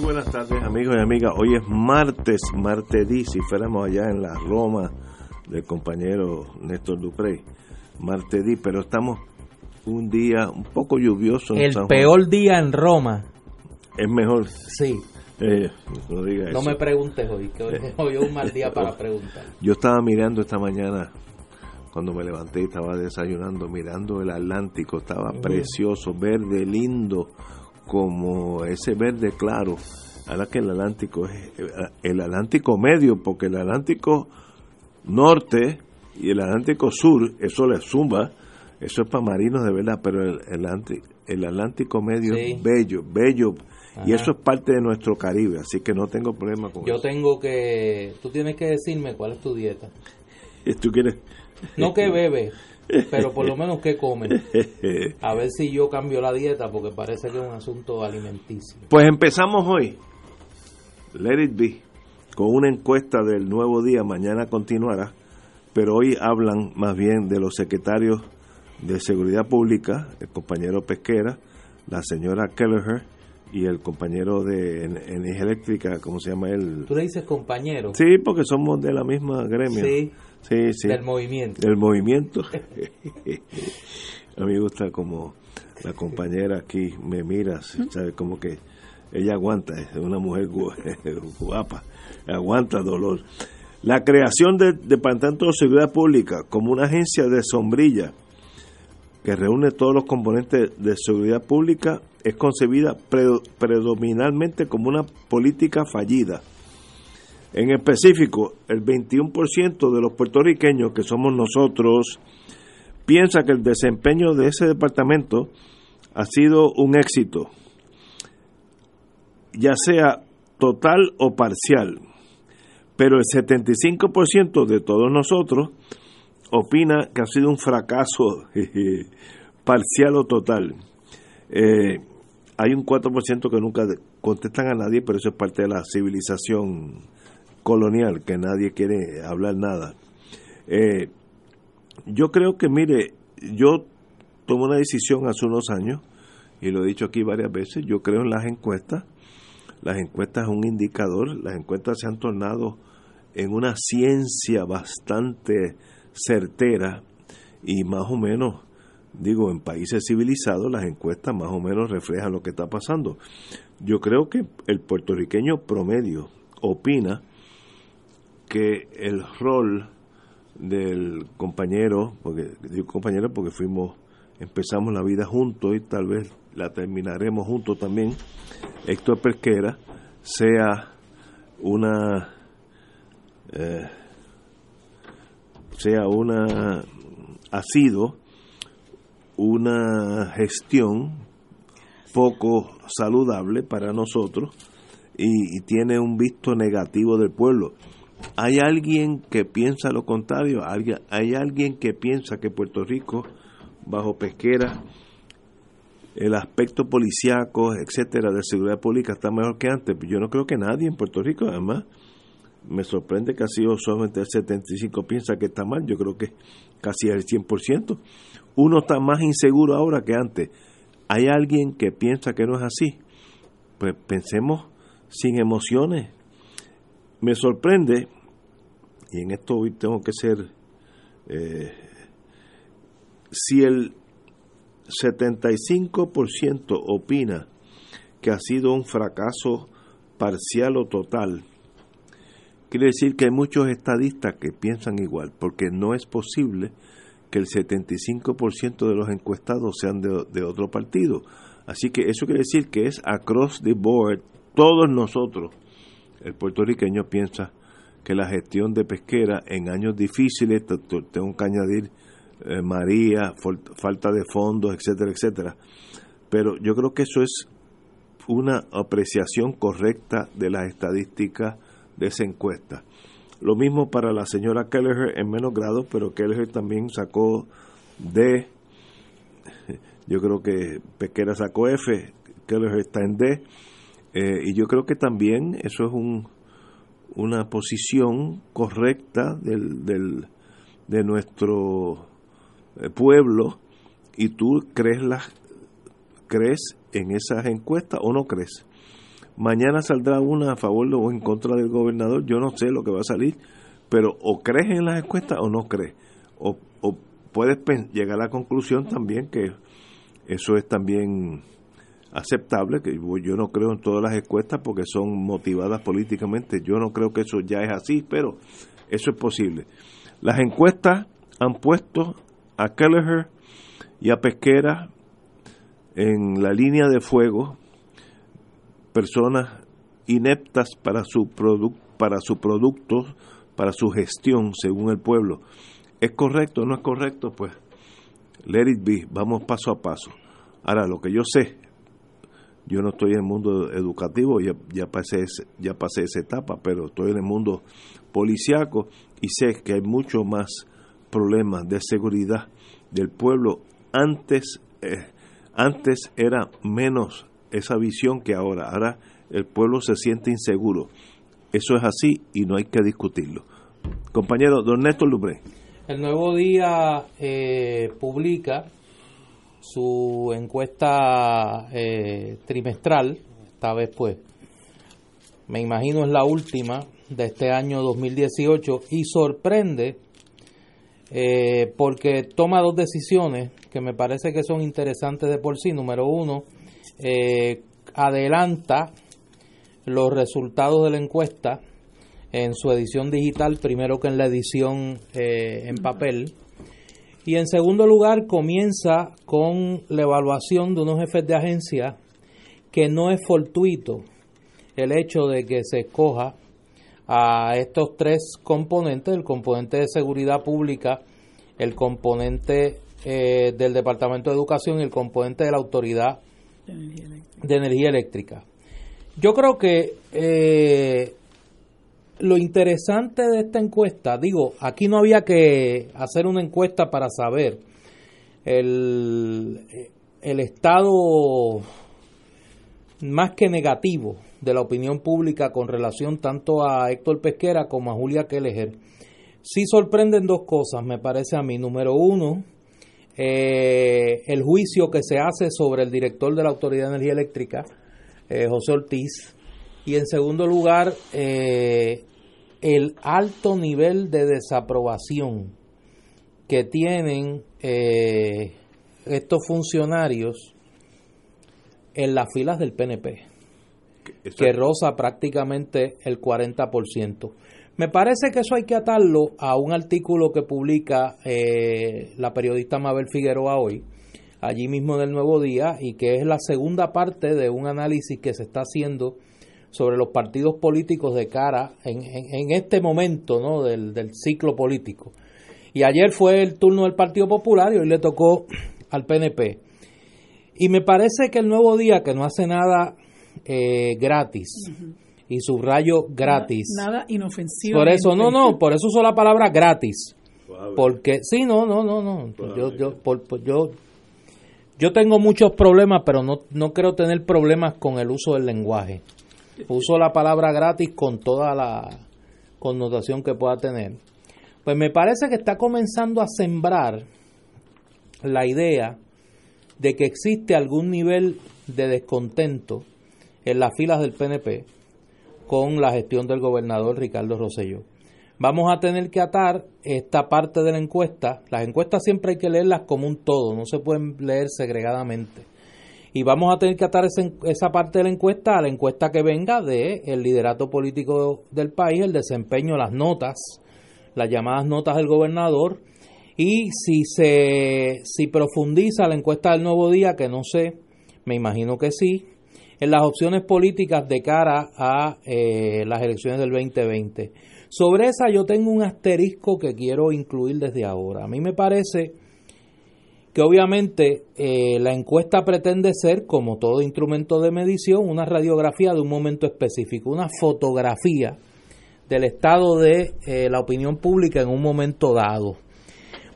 buenas tardes amigos y amigas. Hoy es martes, martes si fuéramos allá en la Roma del compañero Néstor Duprey. Martes pero estamos un día un poco lluvioso. En El peor día en Roma. Es mejor. Sí. Eh, no, me preguntes hoy, que hoy, eh. hoy, es un mal día para preguntar. Yo estaba mirando esta mañana, cuando me levanté y estaba desayunando, mirando el Atlántico, estaba precioso, verde, lindo, como ese verde claro, ahora que el Atlántico es el Atlántico medio, porque el Atlántico norte y el Atlántico sur, eso le suma, eso es para marinos de verdad, pero el, el, Atlántico medio es bello, bello, y eso es parte de nuestro Caribe, así que no tengo problema con Yo eso. Yo tengo que, tú tienes que decirme cuál es tu dieta. ¿Tú quieres? No que bebe, pero por lo menos que comen. A ver si yo cambio la dieta porque parece que es un asunto alimenticio. Pues empezamos hoy. Let it be. Con una encuesta del nuevo día, mañana continuará, pero hoy hablan más bien de los secretarios de Seguridad Pública, el compañero Pesquera, la señora Kelleher y el compañero de energía eléctrica, ¿cómo se llama él? ¿Tú le dices compañero? Sí, porque somos de la misma gremia. Sí. Sí, sí. Del movimiento. Del movimiento. A mí me gusta como la compañera aquí me mira, ¿sabe? Como que ella aguanta, es una mujer guapa, aguanta dolor. La creación del Departamento de Seguridad Pública como una agencia de sombrilla que reúne todos los componentes de seguridad pública es concebida predominantemente como una política fallida en específico, el 21% de los puertorriqueños, que somos nosotros, piensa que el desempeño de ese departamento ha sido un éxito, ya sea total o parcial. Pero el 75% de todos nosotros opina que ha sido un fracaso parcial o total. Eh, hay un 4% que nunca contestan a nadie, pero eso es parte de la civilización colonial, que nadie quiere hablar nada. Eh, yo creo que, mire, yo tomé una decisión hace unos años, y lo he dicho aquí varias veces, yo creo en las encuestas. Las encuestas es un indicador, las encuestas se han tornado en una ciencia bastante certera y más o menos, digo, en países civilizados las encuestas más o menos reflejan lo que está pasando. Yo creo que el puertorriqueño promedio opina que el rol del compañero, porque digo compañero porque fuimos, empezamos la vida juntos y tal vez la terminaremos juntos también, Héctor Pesquera, sea una eh, sea una ha sido una gestión poco saludable para nosotros y tiene un visto negativo del pueblo. ¿Hay alguien que piensa lo contrario? ¿Hay alguien que piensa que Puerto Rico, bajo pesquera, el aspecto policiaco, etcétera, de seguridad pública está mejor que antes? Yo no creo que nadie en Puerto Rico, además, me sorprende que ha sido solamente el 75 piensa que está mal, yo creo que casi el 100%. Uno está más inseguro ahora que antes. ¿Hay alguien que piensa que no es así? Pues pensemos sin emociones, me sorprende, y en esto hoy tengo que ser, eh, si el 75% opina que ha sido un fracaso parcial o total, quiere decir que hay muchos estadistas que piensan igual, porque no es posible que el 75% de los encuestados sean de, de, otro partido. Así que eso quiere decir que es across the board, todos nosotros el puertorriqueño piensa que la gestión de pesquera en años difíciles, tengo que añadir eh, María, falta de fondos, etcétera, etcétera. Pero yo creo que eso es una apreciación correcta de las estadísticas de esa encuesta. Lo mismo para la señora Kelleher en menos grado, pero Kelleher también sacó D. Yo creo que Pesquera sacó F, Kelleher está en D. Eh, y yo creo que también eso es un, una posición correcta del, del, de nuestro eh, pueblo. Y tú crees las crees en esas encuestas o no crees. Mañana saldrá una a favor o en contra del gobernador. Yo no sé lo que va a salir pero o crees en las encuestas o no crees. O, o puedes llegar a la conclusión también que eso es también aceptable, que yo no creo en todas las encuestas porque son motivadas políticamente, yo no creo que eso ya es así, pero eso es posible. Las encuestas han puesto a Kelleher y a Pesquera en la línea de fuego, personas ineptas para su, para su producto, para su gestión, según el pueblo. ¿Es correcto o no es correcto? Pues let it be, vamos paso a paso. Ahora, lo que yo sé yo no estoy en el mundo educativo, ya, ya, pasé, ya pasé esa etapa, pero estoy en el mundo policiaco y sé que hay mucho más problemas de seguridad del pueblo. Antes, eh, antes era menos esa visión que ahora. Ahora el pueblo se siente inseguro. Eso es así y no hay que discutirlo. Compañero, don Néstor Lubré. El nuevo día eh, publica su encuesta eh, trimestral, esta vez pues, me imagino es la última de este año 2018 y sorprende eh, porque toma dos decisiones que me parece que son interesantes de por sí. Número uno, eh, adelanta los resultados de la encuesta en su edición digital primero que en la edición en papel y en segundo lugar, comienza con la evaluación de unos jefes de agencia que no es fortuito el hecho de que se escoja a estos tres componentes, el componente de seguridad pública, el componente eh, del Departamento de Educación y el componente de la Autoridad de Energía Eléctrica. Yo creo que eh, lo interesante de esta encuesta, digo, aquí no había que hacer una encuesta para saber el, el estado más que negativo de la opinión pública con relación tanto a Héctor Pesquera como a Julia Kelleher. Sí sorprenden dos cosas, me parece a mí. Número uno, eh, el juicio que se hace sobre el director de la Autoridad de Energía Eléctrica, eh, José Ortiz, y en segundo lugar, eh, el alto nivel de desaprobación que tienen eh, estos funcionarios en las filas del PNP, que roza prácticamente el 40%. Me parece que eso hay que atarlo a un artículo que publica eh, la periodista Mabel Figueroa hoy, allí mismo en el Nuevo Día, y que es la segunda parte de un análisis que se está haciendo sobre los partidos políticos de cara en, en, este momento ¿no? del, ciclo político. Y ayer fue el turno del Partido Popular y hoy le tocó al PNP. Y me parece que el nuevo día, que no hace nada eh, gratis, y subrayo gratis. Nada, inofensivo. Por eso, no, no, por eso uso la palabra gratis. Porque, sí, no, no, no, no. Yo, yo, yo, yo tengo muchos problemas, pero no, no quiero tener problemas con el uso del lenguaje. Uso la palabra gratis con toda la connotación que pueda tener. Pues me parece que está comenzando a sembrar la idea de que existe algún nivel de descontento en las filas del PNP con la gestión del gobernador Ricardo Rosselló. Vamos a tener que atar esta parte de la encuesta. Las encuestas siempre hay que leerlas como un todo, no se pueden leer segregadamente y vamos a tener que atar esa parte de la encuesta a la encuesta que venga del el liderato político del país, el desempeño, las notas, las llamadas notas del gobernador, y si se si profundiza la encuesta del nuevo día, que no sé, me imagino que sí, en las opciones políticas de cara a eh, las elecciones del 2020. Sobre esa yo tengo un asterisco que quiero incluir desde ahora. A mí me parece que obviamente eh, la encuesta pretende ser, como todo instrumento de medición, una radiografía de un momento específico, una fotografía del estado de eh, la opinión pública en un momento dado.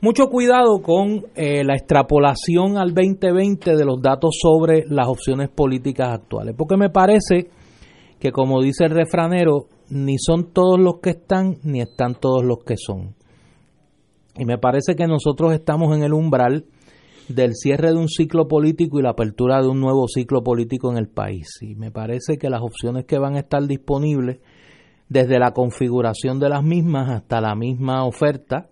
Mucho cuidado con eh, la extrapolación al 2020 de los datos sobre las opciones políticas actuales, porque me parece que como dice el refranero, ni son todos los que están, ni están todos los que son. Y me parece que nosotros estamos en el umbral del cierre de un ciclo político y la apertura de un nuevo ciclo político en el país. Y me parece que las opciones que van a estar disponibles, desde la configuración de las mismas hasta la misma oferta,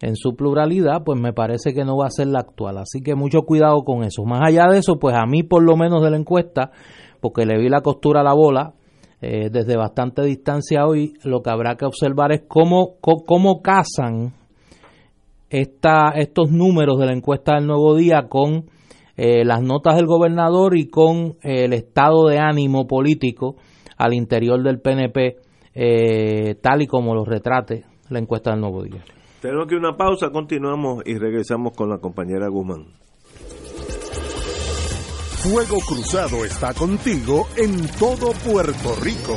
en su pluralidad, pues me parece que no va a ser la actual. Así que mucho cuidado con eso. Más allá de eso, pues a mí por lo menos de la encuesta, porque le vi la costura a la bola eh, desde bastante distancia hoy, lo que habrá que observar es cómo, cómo, casan estos números de la encuesta del Nuevo Día con eh, las notas del gobernador y con eh, el estado de ánimo político al interior del PNP, tal y como lo retrate la encuesta del Nuevo Día. Tenemos que una pausa, continuamos y regresamos con la compañera Guzmán. Fuego Cruzado está contigo en todo Puerto Rico.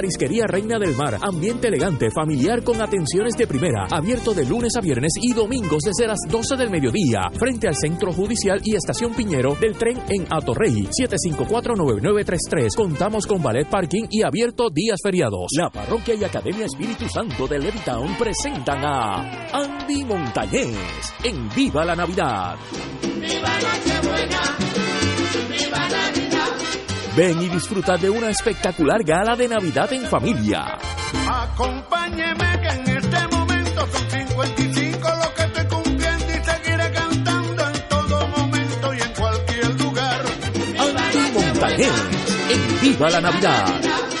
Reina del Mar. Ambiente elegante, familiar con atenciones de primera. Abierto de lunes a viernes y domingos desde las 12 del mediodía. Frente al Centro Judicial y Estación Piñero del tren en Atorrey. 754-9933. Contamos con ballet parking y abierto días feriados. La Parroquia y Academia Espíritu Santo de Levittown presentan a Andy Montañez en Viva la Navidad. ¡Viva! ¡Viva Navidad! Ven y disfruta de una espectacular gala de Navidad en familia. Acompáñeme que en este momento son 55 lo que estoy cumpliendo y seguiré cantando en todo momento y en cualquier lugar. Andy Montañez en Viva la Navidad.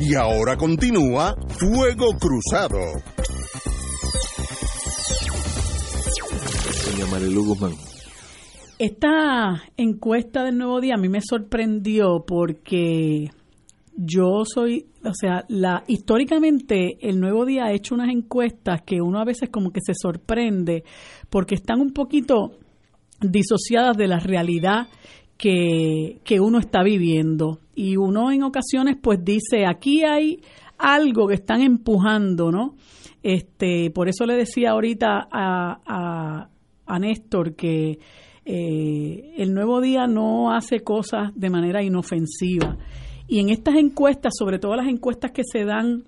Y ahora continúa Fuego Cruzado. Doña Marilu Guzmán. Esta encuesta del Nuevo Día a mí me sorprendió porque yo soy o sea, la históricamente el Nuevo Día ha hecho unas encuestas que uno a veces como que se sorprende porque están un poquito disociadas de la realidad que, que uno está viviendo. Y uno en ocasiones pues dice, aquí hay algo que están empujando, ¿no? Este, por eso le decía ahorita a, a, a Néstor que eh, el nuevo día no hace cosas de manera inofensiva. Y en estas encuestas, sobre todo las encuestas que se dan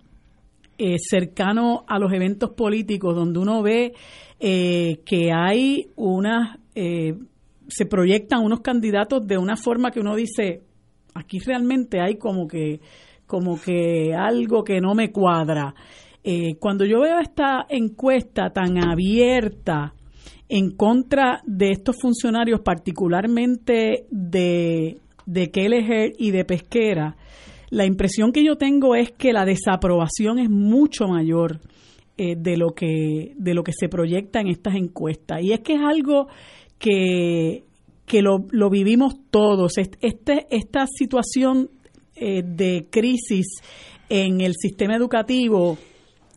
eh, cercano a los eventos políticos, donde uno ve eh, que hay unas, se proyectan unos candidatos de una forma que uno dice, aquí realmente hay como que, como que algo que no me cuadra. Eh, cuando yo veo esta encuesta tan abierta en contra de estos funcionarios, particularmente de, de Kelleher y de Pesquera, la impresión que yo tengo es que la desaprobación es mucho mayor eh, de lo que de lo que se proyecta en estas encuestas y es que es algo que, que lo, lo vivimos todos. Este esta situación eh, de crisis en el sistema educativo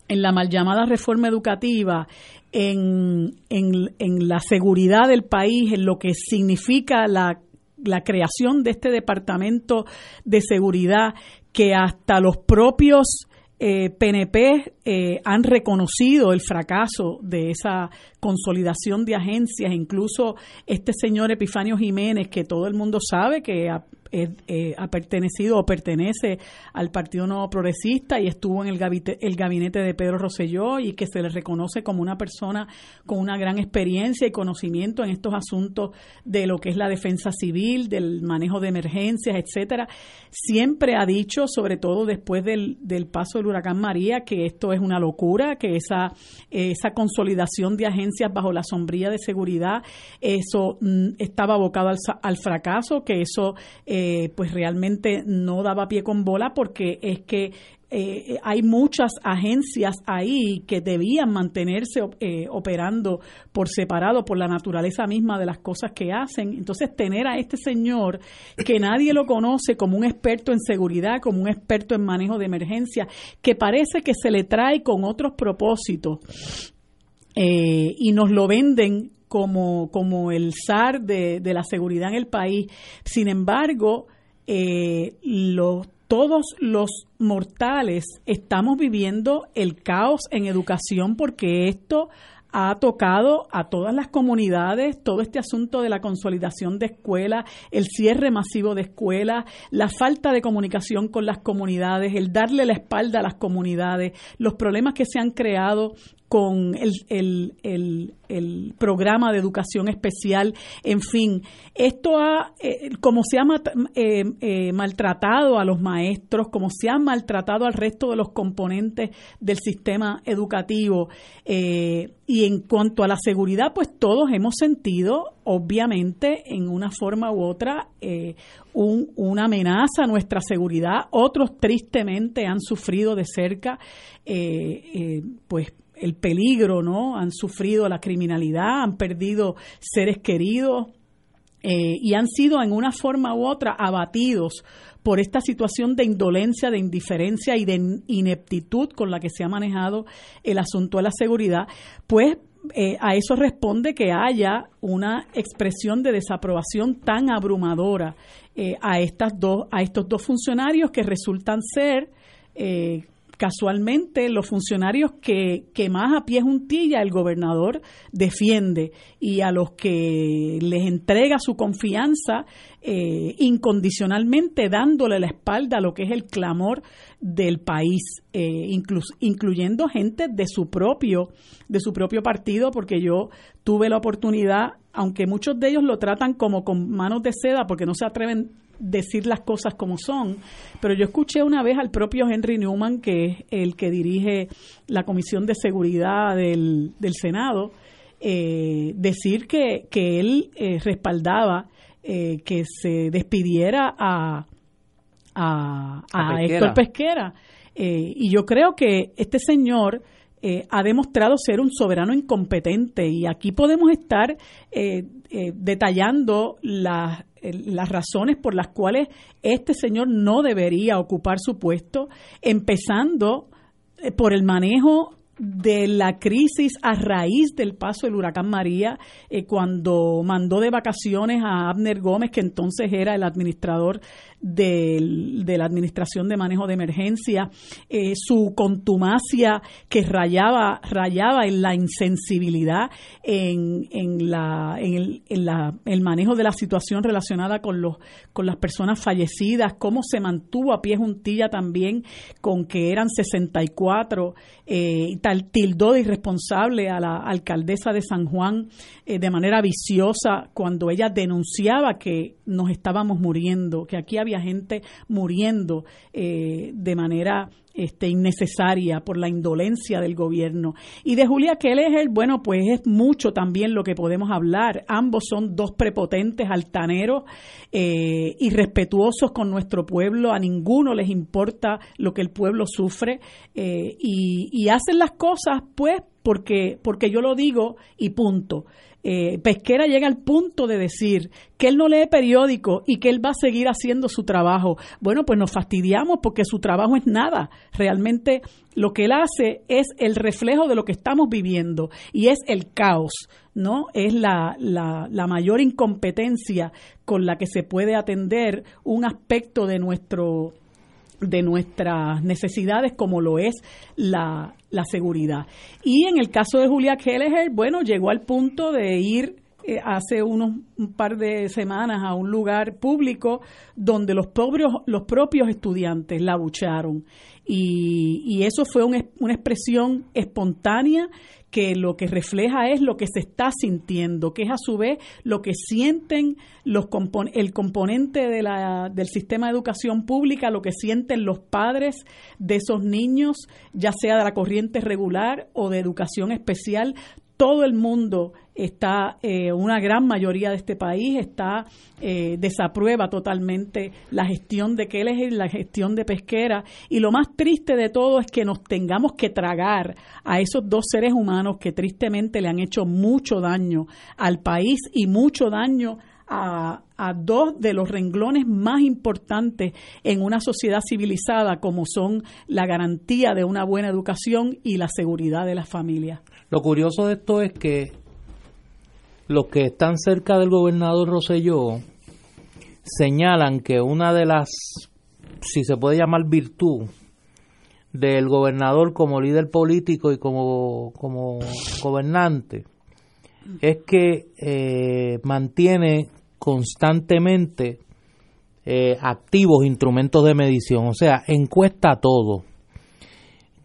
en la mal llamada reforma educativa en, en, en la seguridad del país en lo que significa la la creación de este departamento de seguridad que hasta los propios eh, PNP eh, han reconocido el fracaso de esa consolidación de agencias, incluso este señor Epifanio Jiménez, que todo el mundo sabe que ha, eh, ha pertenecido o pertenece al Partido Nuevo Progresista y estuvo en el gabinete, el gabinete de Pedro Rosselló y que se le reconoce como una persona con una gran experiencia y conocimiento en estos asuntos de lo que es la defensa civil, del manejo de emergencias, etcétera. Siempre ha dicho, sobre todo después del, del paso del huracán María, que esto es una locura, que esa, esa consolidación de agencias bajo la sombrilla de seguridad, eso mm, estaba abocado al, al fracaso, que eso eh, pues realmente no daba pie con bola porque es que eh, hay muchas agencias ahí que debían mantenerse eh, operando por separado por la naturaleza misma de las cosas que hacen. Entonces, tener a este señor que nadie lo conoce como un experto en seguridad, como un experto en manejo de emergencia, que parece que se le trae con otros propósitos eh, y nos lo venden como, como el zar de, de la seguridad en el país. Sin embargo, eh, los, todos los mortales estamos viviendo el caos en educación porque esto ha tocado a todas las comunidades, todo este asunto de la consolidación de escuelas, el cierre masivo de escuelas, la falta de comunicación con las comunidades, el darle la espalda a las comunidades, los problemas que se han creado con el, el, el, el, programa de educación especial, en fin, esto ha, eh, como se ha eh, eh, maltratado a los maestros, como se ha maltratado al resto de los componentes del sistema educativo, y en cuanto a la seguridad, pues todos hemos sentido, obviamente, en una forma u otra, un, una amenaza a nuestra seguridad, otros tristemente han sufrido de cerca, pues el peligro, ¿no? Han sufrido la criminalidad, han perdido seres queridos eh, y han sido en una forma u otra abatidos por esta situación de indolencia, de indiferencia y de ineptitud con la que se ha manejado el asunto de la seguridad, pues eh, a eso responde que haya una expresión de desaprobación tan abrumadora eh, a estas dos a estos dos funcionarios que resultan ser casualmente los funcionarios que, que, más a pie juntilla el gobernador defiende y a los que les entrega su confianza eh, incondicionalmente dándole la espalda a lo que es el clamor del país, eh, incluyendo gente de su propio de su propio partido, porque yo tuve la oportunidad, aunque muchos de ellos lo tratan como con manos de seda, porque no se atreven decir las cosas como son, pero yo escuché una vez al propio Henry Newman, que es el que dirige la Comisión de Seguridad del, del Senado, eh, decir que, que él eh, respaldaba eh, que se despidiera a, a, a, Héctor Pesquera. y yo creo que este señor ha demostrado ser un soberano incompetente. Y aquí podemos estar detallando las las razones por las cuales este señor no debería ocupar su puesto, empezando eh, por el manejo de la crisis a raíz del paso del huracán María, eh, cuando mandó de vacaciones a Abner Gómez, que entonces era el administrador de la Administración de Manejo de Emergencia, eh, su contumacia que rayaba, rayaba en la insensibilidad en, en, la, en, el, en la, el manejo de la situación relacionada con, los, con las personas fallecidas, cómo se mantuvo a pie juntilla también con que eran 64, eh, y tal, tildó de irresponsable a la alcaldesa de San Juan eh, de manera viciosa cuando ella denunciaba que nos estábamos muriendo, que aquí había gente muriendo eh, de manera este, innecesaria por la indolencia del gobierno. Y de Julia Keller, bueno, pues es mucho también lo que podemos hablar. Ambos son dos prepotentes, altaneros, eh, irrespetuosos con nuestro pueblo. A ninguno les importa lo que el pueblo sufre eh, y, y hacen las cosas, pues, porque, porque yo lo digo y punto. Eh, Pesquera llega al punto de decir que él no lee periódico y que él va a seguir haciendo su trabajo. Bueno, pues nos fastidiamos porque su trabajo es nada. Realmente lo que él hace es el reflejo de lo que estamos viviendo y es el caos, ¿no? Es la, la, la mayor incompetencia con la que se puede atender un aspecto de nuestro de nuestras necesidades como lo es la, la seguridad. Y en el caso de Julia Kelleher, bueno, llegó al punto de ir eh, hace unos un par de semanas a un lugar público donde los propios, los propios estudiantes la bucharon. Y, y eso fue una expresión espontánea que lo que refleja es lo que se está sintiendo, que es a su vez lo que sienten los el componente de la, del sistema de educación pública, lo que sienten los padres de esos niños, ya sea de la corriente regular o de educación especial, todo el mundo está, eh, una gran mayoría de este país está, eh, desaprueba totalmente la gestión de Keller y la gestión de Pesquera. Y lo más triste de todo es que nos tengamos que tragar a esos dos seres humanos que tristemente le han hecho mucho daño al país y mucho daño a, a, dos de los renglones más importantes en una sociedad civilizada como son la garantía de una buena educación y la seguridad de las familias. Lo curioso de esto es que los que están cerca del gobernador Roselló señalan que una de las, si se puede llamar virtud, del gobernador como líder político y como, como gobernante es que eh, mantiene constantemente eh, activos instrumentos de medición, o sea, encuesta todo.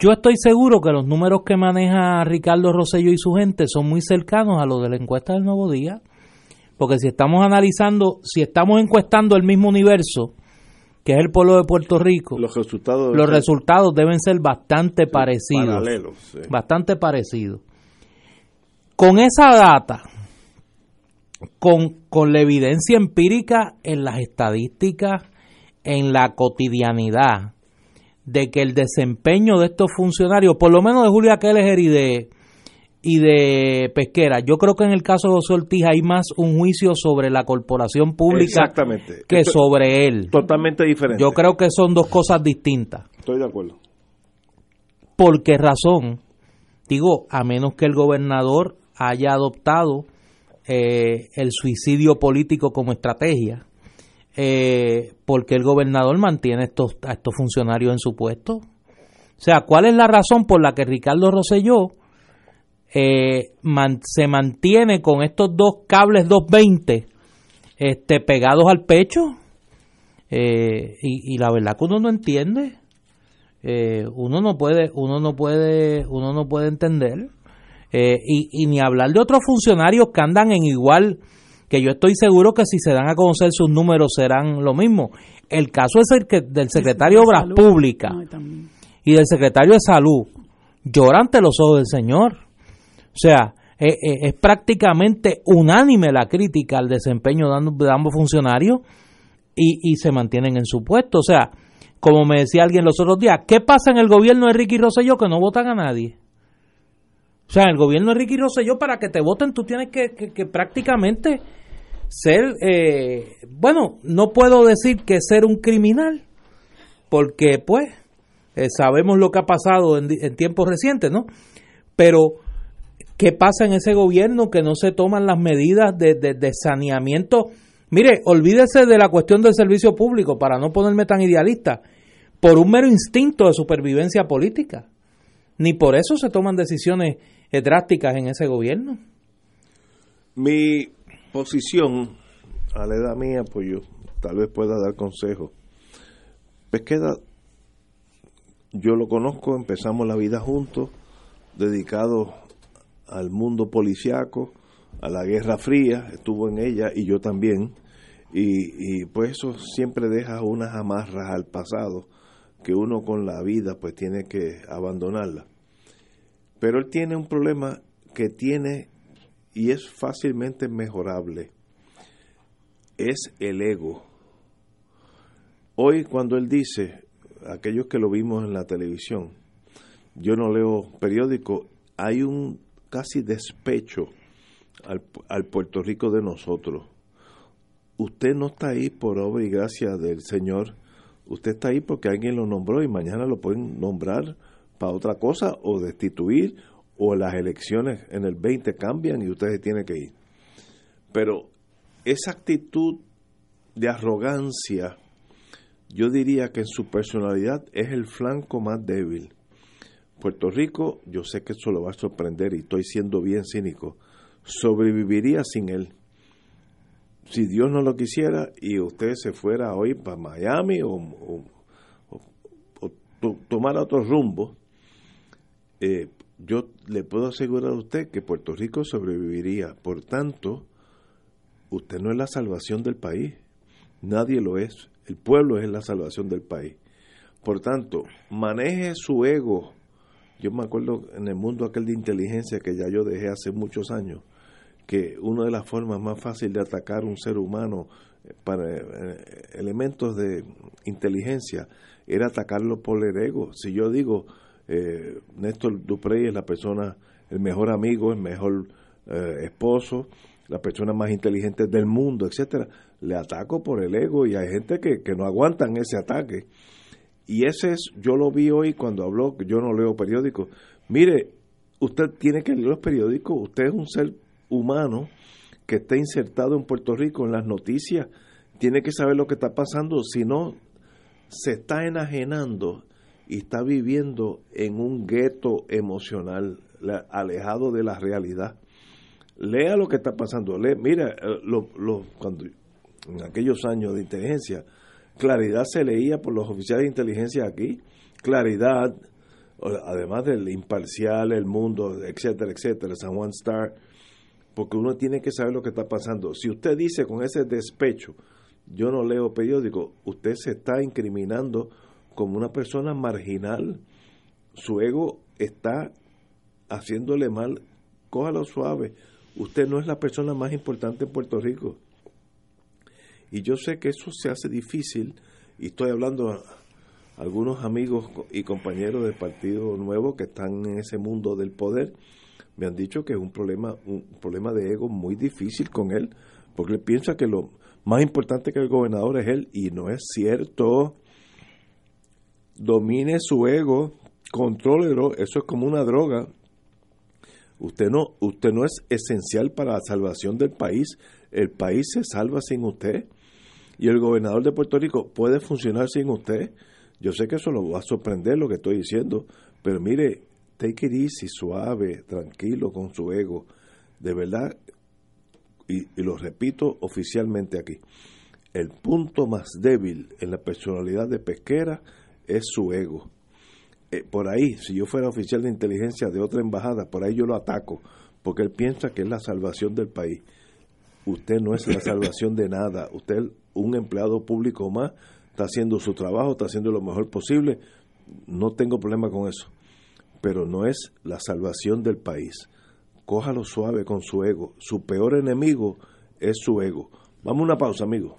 Yo estoy seguro que los números que maneja Ricardo Rosello y su gente son muy cercanos a los de la encuesta del Nuevo Día, porque si estamos analizando, si estamos encuestando el mismo universo, que es el pueblo de Puerto Rico, los resultados, los resultados deben ser bastante parecidos. Bastante parecidos. Con esa data, con, con la evidencia empírica en las estadísticas, en la cotidianidad, de que el desempeño de estos funcionarios, por lo menos de Julia Keller y de, y de Pesquera, yo creo que en el caso de José Ortiz hay más un juicio sobre la corporación pública que sobre él. Totalmente diferente. Yo creo que son dos cosas distintas. Estoy de acuerdo. ¿Por qué razón? Digo, a menos que el gobernador haya adoptado eh, el suicidio político como estrategia eh, porque el gobernador mantiene estos, a estos funcionarios en su puesto. O sea, ¿cuál es la razón por la que Ricardo Rosselló eh, se mantiene con estos dos cables 220 este, pegados al pecho? Eh, y, la verdad que uno no entiende. Eh, uno no puede, uno no puede, uno no puede entender. y, y ni hablar de otros funcionarios que andan en igual que yo estoy seguro que si se dan a conocer sus números serán lo mismo. El caso es el que del secretario de Obras Públicas y del secretario de Salud llora ante los ojos del Señor. O sea, eh, eh, es prácticamente unánime la crítica al desempeño de ambos funcionarios y, y se mantienen en su puesto. O sea, como me decía alguien los otros días, ¿qué pasa en el gobierno de Ricky Rosselló que no votan a nadie? O sea, el gobierno de Ricky Rosselló, para que te voten, tú tienes que, que prácticamente ser, eh, bueno, no puedo decir que ser un criminal, porque pues eh, sabemos lo que ha pasado en, en tiempos recientes, ¿no? Pero, ¿qué pasa en ese gobierno que no se toman las medidas de, de, de saneamiento? Mire, olvídese de la cuestión del servicio público, para no ponerme tan idealista, por un mero instinto de supervivencia política. Ni por eso se toman decisiones eh, drásticas en ese gobierno. Mi posición, a la edad mía, pues yo tal vez pueda dar consejo. Pesqueda, yo lo conozco, empezamos la vida juntos, dedicados al mundo policiaco, a la Guerra Fría, estuvo en ella y yo también, y, y pues eso siempre deja unas amarras al pasado que uno con la vida pues tiene que abandonarla. Pero él tiene un problema que tiene y es fácilmente mejorable. Es el ego. Hoy cuando él dice, aquellos que lo vimos en la televisión, yo no leo periódico, hay un casi despecho al, al Puerto Rico de nosotros. Usted no está ahí por obra y gracia del Señor, usted está ahí porque alguien lo nombró y mañana lo pueden nombrar para otra cosa o destituir o las elecciones en el 20 cambian y usted tiene que ir. Pero esa actitud de arrogancia, yo diría que en su personalidad es el flanco más débil. Puerto Rico, yo sé que eso lo va a sorprender y estoy siendo bien cínico, sobreviviría sin él. Si Dios no lo quisiera y usted se fuera hoy para Miami o, o, o, o tomara otro rumbo, eh, yo le puedo asegurar a usted que Puerto Rico sobreviviría. Por tanto, usted no es la salvación del país. Nadie lo es. El pueblo es la salvación del país. Por tanto, maneje su ego. Yo me acuerdo en el mundo aquel de inteligencia que ya yo dejé hace muchos años, que una de las formas más fáciles de atacar a un ser humano eh, para eh, elementos de inteligencia era atacarlo por el ego. Si yo digo, eh, Néstor Duprey es la persona, el mejor amigo, el mejor eh, esposo, la persona más inteligente del mundo, etcétera. Le ataco por el ego y hay gente que, que no aguantan ese ataque. Y ese es, yo lo vi hoy cuando habló, yo no leo periódicos. Mire, usted tiene que leer los periódicos, usted es un ser humano que está insertado en Puerto Rico en las noticias, tiene que saber lo que está pasando, si no, se está enajenando y está viviendo en un gueto emocional, alejado de la realidad. Lea lo que está pasando. Lea, mira, eh, lo, lo, cuando, en aquellos años de inteligencia, claridad se leía por los oficiales de inteligencia aquí. Claridad, además del imparcial, el mundo, etcétera, etcétera, San Juan Star, porque uno tiene que saber lo que está pasando. Si usted dice con ese despecho, yo no leo periódico, usted se está incriminando como una persona marginal, su ego está haciéndole mal, cójalo suave. Usted no es la persona más importante en Puerto Rico. Y yo sé que eso se hace difícil, y estoy hablando a algunos amigos y compañeros del Partido Nuevo que están en ese mundo del poder, me han dicho que es un problema, un problema de ego muy difícil con él, porque él piensa que lo más importante que el gobernador es él, y no es cierto domine su ego, contrólelo, eso es como una droga. Usted no, usted no es esencial para la salvación del país, el país se salva sin usted y el gobernador de Puerto Rico puede funcionar sin usted. Yo sé que eso lo va a sorprender lo que estoy diciendo, pero mire, take it easy, suave, tranquilo con su ego. De verdad, y, y lo repito oficialmente aquí, el punto más débil en la personalidad de Pesquera es su ego. Eh, por ahí, si yo fuera oficial de inteligencia de otra embajada, por ahí yo lo ataco, porque él piensa que es la salvación del país. Usted no es la salvación de nada, usted, un empleado público más, está haciendo su trabajo, está haciendo lo mejor posible, no tengo problema con eso, pero no es la salvación del país. Cójalo suave con su ego, su peor enemigo es su ego. Vamos a una pausa, amigo.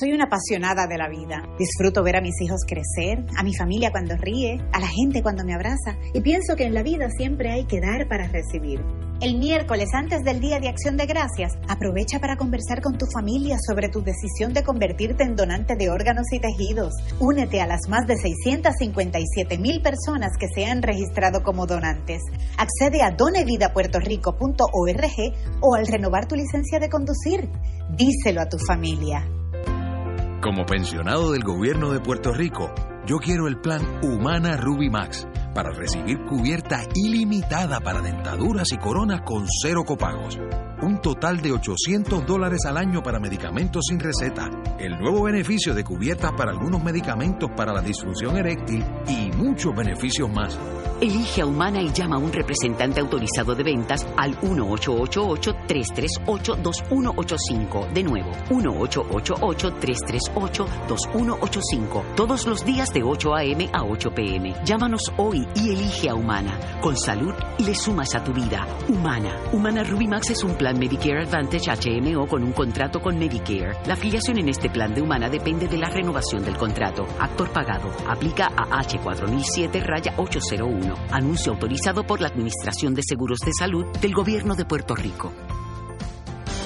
Soy una apasionada de la vida. Disfruto ver a mis hijos crecer, a mi familia cuando ríe, a la gente cuando me abraza y pienso que en la vida siempre hay que dar para recibir. El miércoles antes del Día de Acción de Gracias, aprovecha para conversar con tu familia sobre tu decisión de convertirte en donante de órganos y tejidos. Únete a las más de 657 mil personas que se han registrado como donantes. Accede a donevidapuertorico.org o al renovar tu licencia de conducir. Díselo a tu familia. Como pensionado del gobierno de Puerto Rico, yo quiero el plan Humana Ruby Max para recibir cubierta ilimitada para dentaduras y coronas con cero copagos. Un total de 800 dólares al año para medicamentos sin receta. El nuevo beneficio de cubiertas para algunos medicamentos para la disfunción eréctil y muchos beneficios más. Elige a Humana y llama a un representante autorizado de ventas al 1-888-338-2185. De nuevo, 1-888-338-2185. Todos los días de 8 a.m. a 8 p.m. Llámanos hoy y elige a Humana. Con salud le sumas a tu vida. Humana. Humana Rubimax es un plan Medicare Advantage HMO con un contrato con Medicare. La afiliación en este plan de Humana depende de la renovación del contrato. Actor pagado. Aplica a H4007 raya 801. Anuncio autorizado por la Administración de Seguros de Salud del Gobierno de Puerto Rico.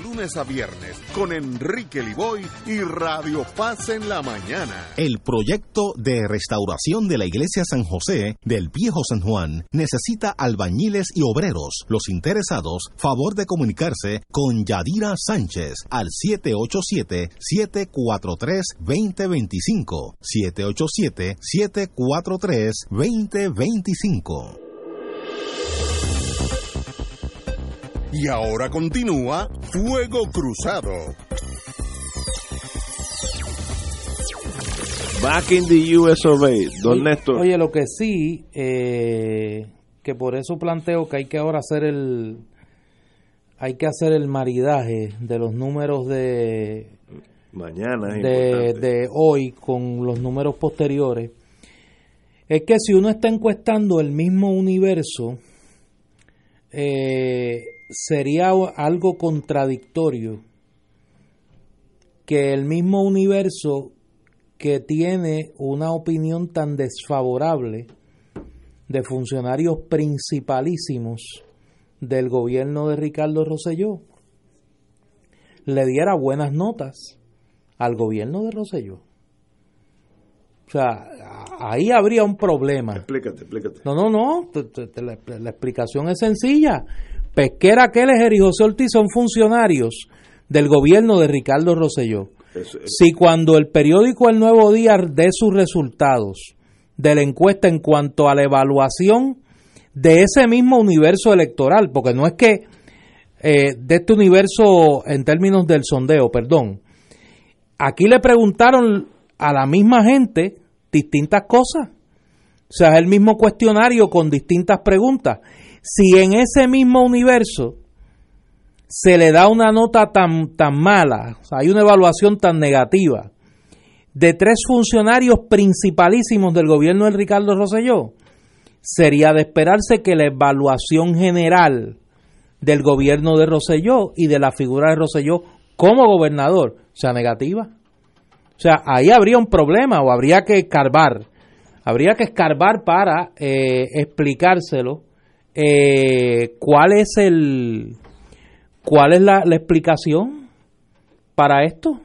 lunes a viernes con Enrique Liboy y Radio Paz en la mañana. El proyecto de restauración de la iglesia San José del Viejo San Juan necesita albañiles y obreros. Los interesados, favor de comunicarse con Yadira Sánchez al 787-743-2025. 787-743-2025. Y ahora continúa Fuego Cruzado. Back in the US of A, don Néstor. Oye, lo que sí, eh, que por eso planteo que hay que ahora hacer el hay que hacer el maridaje de los números de mañana es de, de hoy con los números posteriores es que si uno está encuestando el mismo universo eh, sería algo contradictorio que el mismo universo que tiene una opinión tan desfavorable de funcionarios principalísimos del gobierno de Ricardo Rosselló le diera buenas notas al gobierno de Rosselló. O sea, ahí habría un problema. Explícate, explícate. No, no, no, la, la explicación es sencilla. Pesquera Keller y José Ortiz son funcionarios del gobierno de Ricardo Rosselló. Si cuando el periódico El Nuevo Día dé sus resultados de la encuesta en cuanto a la evaluación de ese mismo universo electoral, porque no es que eh, de este universo en términos del sondeo, perdón, aquí le preguntaron a la misma gente distintas cosas. O sea, es el mismo cuestionario con distintas preguntas. Si en ese mismo universo se le da una nota tan, tan mala, hay una evaluación tan negativa de tres funcionarios principalísimos del gobierno de Ricardo Rosselló, sería de esperarse que la evaluación general del gobierno de Rosselló y de la figura de Rosselló como gobernador sea negativa. O sea, ahí habría un problema o habría que escarbar. Habría que escarbar para eh, explicárselo eh, cuál es el cuál es la, la explicación para esto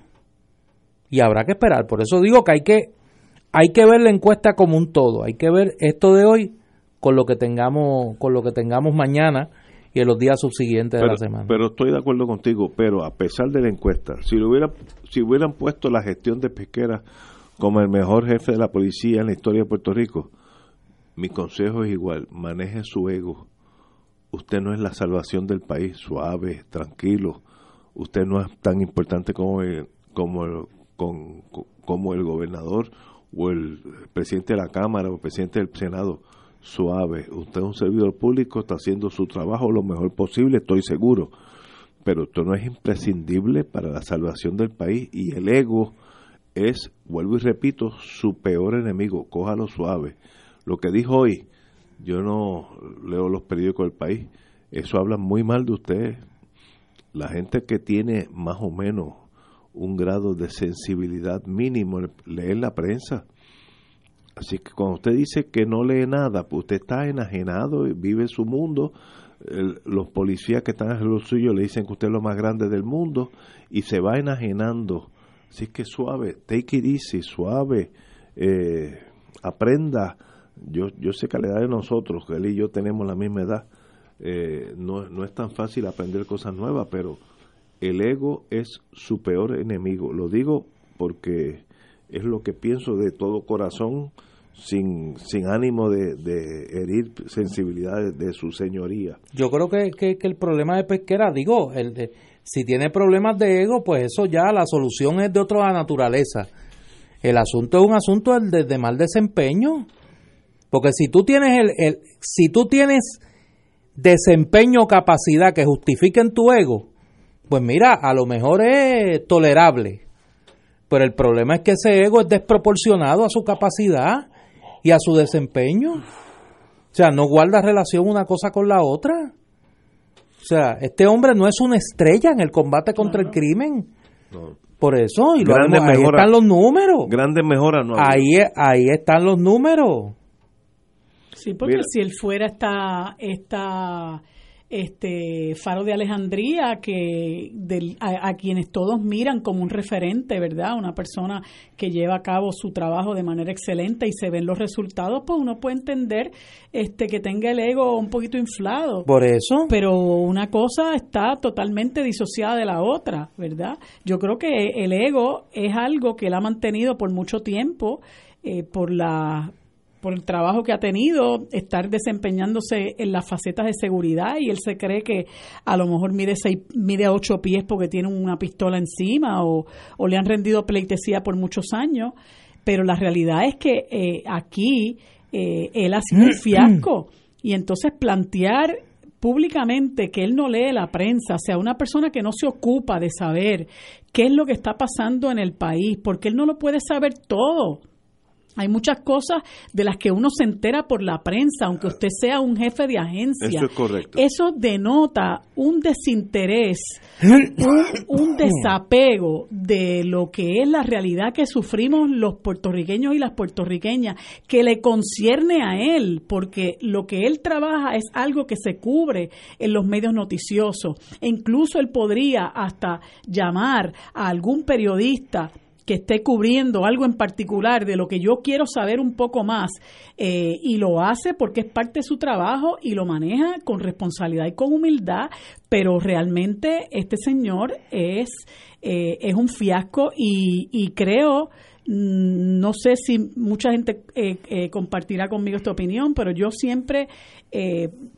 y habrá que esperar. Por eso digo que hay que hay que ver la encuesta como un todo. Hay que ver esto de hoy con lo que tengamos con lo que tengamos mañana y en los días subsiguientes de pero, la semana. pero estoy de acuerdo contigo, pero a pesar de la encuesta, si lo hubiera, si hubieran puesto la gestión de Pesquera como el mejor jefe de la policía en la historia de Puerto Rico, mi consejo es igual, maneje su ego. Usted no es la salvación del país, suave, tranquilo. Usted no es tan importante como, como, con, con- como el gobernador o el presidente de la Cámara o el presidente del Senado. Suave, usted es un servidor público, está haciendo su trabajo lo mejor posible, estoy seguro, pero esto no es imprescindible para la salvación del país y el ego es, vuelvo y repito, su peor enemigo, cójalo suave. Lo que dijo hoy, yo no leo los periódicos del país, eso habla muy mal de usted. La gente que tiene más o menos un grado de sensibilidad mínimo lee la prensa. Así que cuando usted dice que no lee nada, pues usted está enajenado y vive su mundo. Los policías que están en lo suyo le dicen que usted es lo más grande del mundo y se va enajenando. Así que suave, take it easy, suave, eh, aprenda. Yo, yo sé que a la edad de nosotros, que él y yo tenemos la misma edad, eh, no, no es tan fácil aprender cosas nuevas, pero el ego es su peor enemigo. Lo digo porque es lo que pienso de todo corazón, sin, sin ánimo de, herir sensibilidades de su señoría. Yo creo que, que, que el problema de Pesquera, digo, el de- si tiene problemas de ego, pues eso ya la solución es de otra naturaleza. El asunto es un asunto de, de mal desempeño. Porque si tú tienes el, el si tú tienes desempeño o capacidad que justifiquen tu ego, pues mira, a lo mejor es tolerable. Pero el problema es que ese ego es desproporcionado a su capacidad y a su desempeño. O sea, no guarda relación una cosa con la otra. O sea, este hombre no es una estrella en el combate contra el crimen. Por eso, y lo ahí están los números. Grandes mejoras no Ahí, ahí están los números. Sí, porque Mira. si él fuera esta, esta este Faro de Alejandría, que del- a, a quienes todos miran como un referente, ¿verdad? Una persona que lleva a cabo su trabajo de manera excelente y se ven los resultados, pues uno puede entender este que tenga el ego un poquito inflado. Por eso. Pero una cosa está totalmente disociada de la otra, ¿verdad? Yo creo que el ego es algo que él ha mantenido por mucho tiempo eh, por la por el trabajo que ha tenido, estar desempeñándose en las facetas de seguridad y él se cree que a lo mejor mide seis, mide ocho pies porque tiene una pistola encima o, o le han rendido pleitesía por muchos años, pero la realidad es que eh, aquí eh, él ha sido un fiasco y entonces plantear públicamente que él no lee la prensa, o sea, una persona que no se ocupa de saber qué es lo que está pasando en el país, porque él no lo puede saber todo. Hay muchas cosas de las que uno se entera por la prensa, aunque usted sea un jefe de agencia. Eso es correcto. Eso denota un desinterés, un, un desapego de lo que es la realidad que sufrimos los puertorriqueños y las puertorriqueñas, que le concierne a él, porque lo que él trabaja es algo que se cubre en los medios noticiosos. E incluso él podría hasta llamar a algún periodista que esté cubriendo algo en particular de lo que yo quiero saber un poco más eh, y lo hace porque es parte de su trabajo y lo maneja con responsabilidad y con humildad, pero realmente este señor es, eh, es un fiasco y, creo, mm, no sé si mucha gente eh, compartirá conmigo esta opinión, pero yo siempre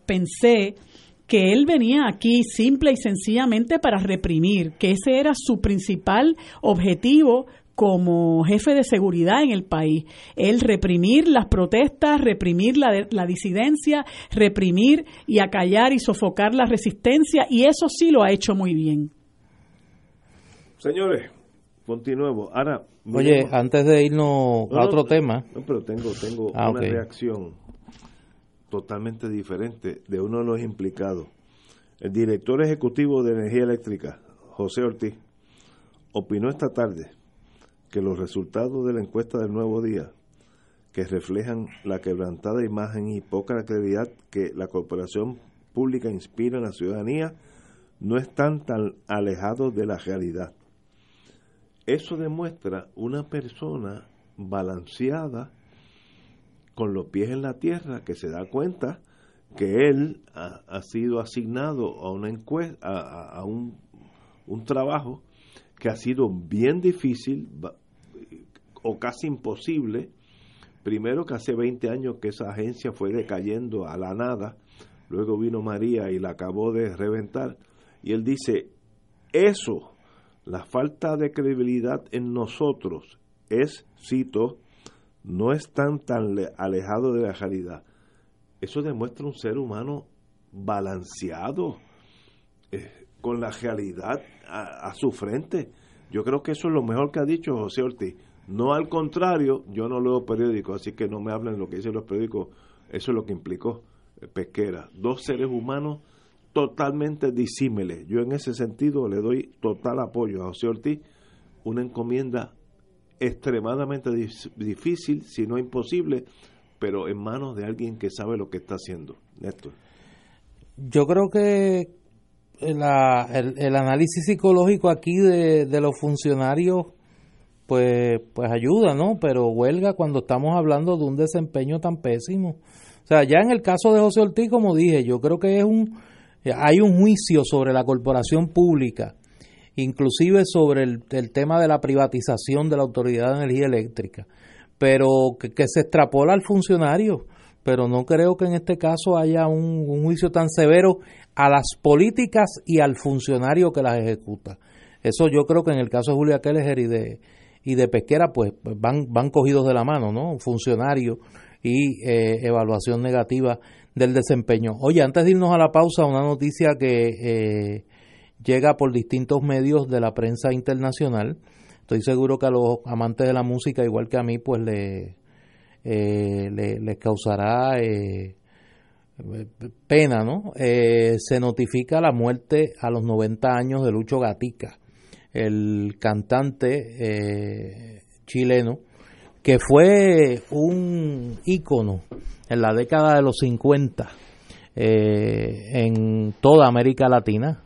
pensé que él venía aquí simple y sencillamente para reprimir, que ese era su principal objetivo como jefe de seguridad en el país. El reprimir las protestas, reprimir la, la disidencia, reprimir y acallar y sofocar la resistencia, y eso sí lo ha hecho muy bien. Señores, continuemos. Ahora, Oye, miremos- antes de irnos No, a no, otro tema. No, pero tengo, tengo Ah, una reacción totalmente diferente de uno de los implicados. El director ejecutivo de Energía Eléctrica, José Ortiz, opinó esta tarde que los resultados de la encuesta del Nuevo Día, que reflejan la quebrantada imagen y poca credibilidad que la corporación pública inspira en la ciudadanía, no están tan alejados de la realidad. Eso demuestra una persona balanceada con los pies en la tierra que se da cuenta que él ha, sido asignado a una encuesta, a, a- un, un trabajo que ha sido bien difícil o casi imposible. Primero que hace 20 años que esa agencia fue decayendo a la nada, luego vino María y la acabó de reventar. Y él dice, eso La falta de credibilidad en nosotros es, cito, no están tan alejado de la realidad. Eso demuestra un ser humano balanceado, eh, con la realidad a, su frente. Yo creo que eso es lo mejor que ha dicho José Ortiz. No al contrario, yo no leo periódicos, así que no me hablen lo que dicen los periódicos. Eso es lo que implicó eh, Pesquera. Dos seres humanos totalmente disímiles. Yo en ese sentido le doy total apoyo a José Ortiz. Una encomienda extremadamente difícil, si no imposible, pero en manos de alguien que sabe lo que está haciendo. Néstor. Yo creo que la, el, análisis psicológico aquí de, de, los funcionarios pues pues ayuda, ¿no? Pero huelga cuando estamos hablando de un desempeño tan pésimo. O sea, ya en el caso de José Ortiz, como dije, yo creo que es un hay un juicio sobre la corporación pública inclusive sobre el, tema de la privatización de la Autoridad de Energía Eléctrica, pero que, se extrapola al funcionario. Pero no creo que en este caso haya un, juicio tan severo a las políticas y al funcionario que las ejecuta. Eso yo creo que en el caso de Julia Keller y de, y de Pesquera, pues van, van cogidos de la mano, ¿no? Funcionario y eh, evaluación negativa del desempeño. Oye, antes de irnos a la pausa, una noticia que eh, llega por distintos medios de la prensa internacional. Estoy seguro que a los amantes de la música, igual que a mí, pues le, eh, les causará eh, pena, ¿no? Eh, se notifica la muerte a los 90 años de Lucho Gatica, el cantante chileno, que fue un ícono en la década de los 50 en toda América Latina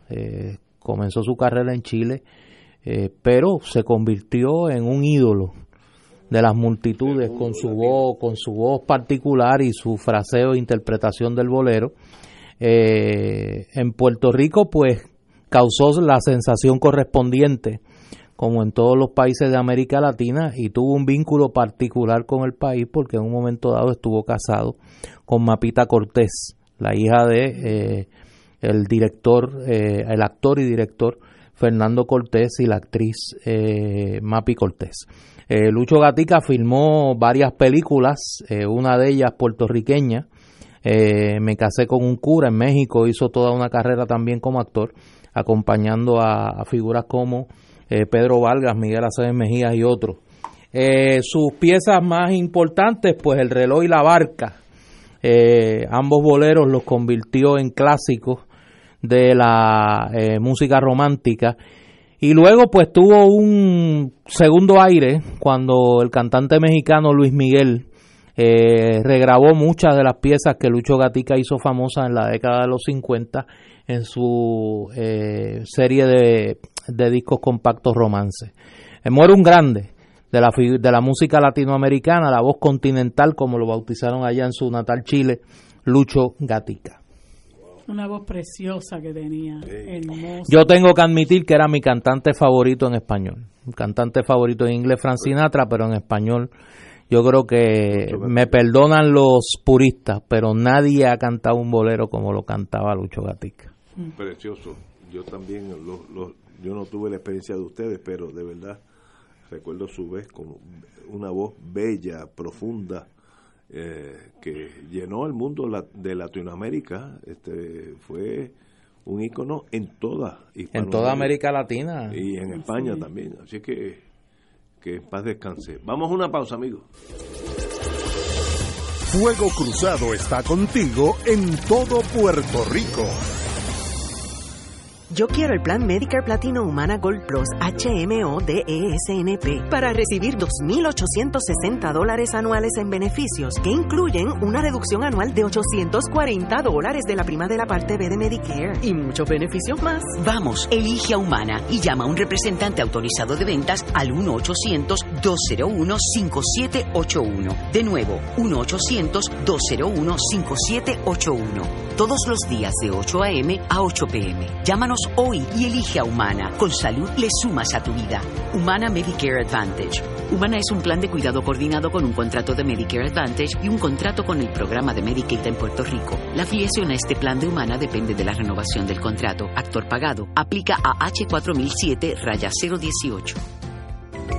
comenzó su carrera en Chile, eh, pero se convirtió en un ídolo de las multitudes con su voz, con su voz particular y su fraseo e interpretación del bolero. Eh, en Puerto Rico, pues causó la sensación correspondiente, como en todos los países de América Latina, y tuvo un vínculo particular con el país porque en un momento dado estuvo casado con Mapita Cortés, la hija de eh, el director, eh, el actor y director Fernando Cortés y la actriz eh, Mapi Cortés. Eh, Lucho Gatica filmó varias películas, una de ellas puertorriqueña, Me casé con un cura en México, hizo toda una carrera también como actor, acompañando a, figuras como Pedro Vargas, Miguel Aceves Mejías y otros. sus piezas más importantes, pues El reloj y la barca, ambos boleros los convirtió en clásicos de la eh, música romántica. Y luego pues tuvo un segundo aire cuando el cantante mexicano Luis Miguel eh, regrabó muchas de las piezas que Lucho Gatica hizo famosas en la década de los 50 en su eh, serie de, de, discos compactos romance. muere un grande de la, de la música latinoamericana, la voz continental, como lo bautizaron allá en su natal Chile, Lucho Gatica. Una voz preciosa que tenía, Yo tengo que admitir que era mi cantante favorito en español. cantante favorito en inglés, Frank Sinatra, pero en español yo creo que me perdonan los puristas, pero nadie ha cantado un bolero como lo cantaba Lucho Gatica. Mm. Precioso. Yo también, yo no tuve la experiencia de ustedes, pero de verdad recuerdo su vez como una voz bella, profunda, eh, que llenó el mundo de Latinoamérica, este fue un ícono en toda en toda América Latina y en España también, así que que en paz descanse. Vamos a una pausa, amigos. Fuego Cruzado está contigo en todo Puerto Rico. Yo quiero el plan Medicare Platino Humana Gold Plus HMO DESNP para recibir 2.860 dólares anuales en beneficios que incluyen una reducción anual de 840 dólares de la prima de la parte B de Medicare y muchos beneficios más. Vamos, elige a Humana y llama a un representante autorizado de ventas al 1-800-201-5781. De nuevo, 1-800-201-5781. Todos los días de 8 a.m. a 8 p.m. Llámanos hoy y elige a Humana. Con salud le sumas a tu vida. Humana Medicare Advantage. Humana es un plan de cuidado coordinado con un contrato de Medicare Advantage y un contrato con el programa de Medicaid en Puerto Rico. La afiliación a este plan de Humana depende de la renovación del contrato. Actor pagado. Aplica a H4007 raya 018.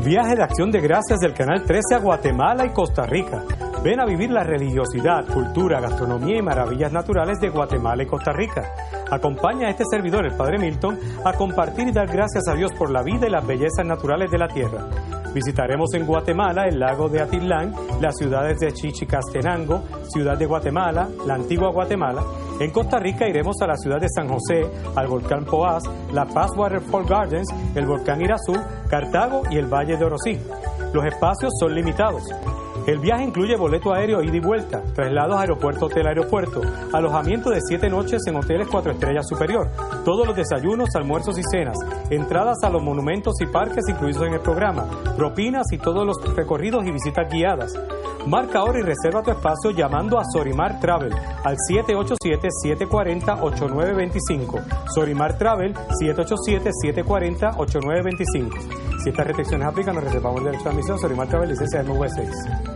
Viaje de acción de gracias del Canal 13 a Guatemala y Costa Rica. Ven a vivir la religiosidad, cultura, gastronomía y maravillas naturales de Guatemala y Costa Rica. Acompaña a este servidor, el Padre Milton, a compartir y dar gracias a Dios por la vida y las bellezas naturales de la tierra. Visitaremos en Guatemala el lago de Atitlán, las ciudades de Chichicastenango, Ciudad de Guatemala, la antigua Guatemala. En Costa Rica iremos a la ciudad de San José, al volcán Poás, la Paz Waterfall Gardens, el volcán Irazú, Cartago y el Valle de Orosí. Los espacios son limitados. El viaje incluye boleto aéreo ida y vuelta, traslados aeropuerto hotel aeropuerto, alojamiento de siete noches en hoteles cuatro estrellas superior, todos los desayunos, almuerzos y cenas, entradas a los monumentos y parques incluidos en el programa, propinas y todos los recorridos y visitas guiadas. Marca ahora y reserva tu espacio llamando a Sorimar Travel al 787-740-8925. Sorimar Travel 787-740-8925. Si estas restricciones aplican, nos reservamos el derecho de admisión. Sorimar Travel, licencia MV6.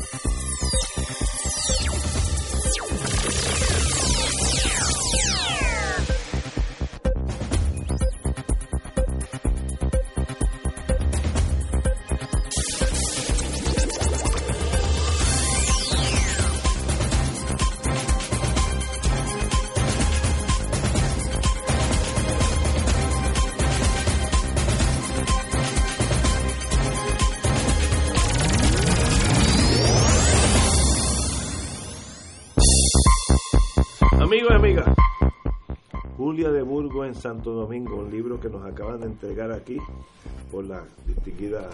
Julia de Burgos en Santo Domingo, un libro que nos acaban de entregar aquí por la distinguida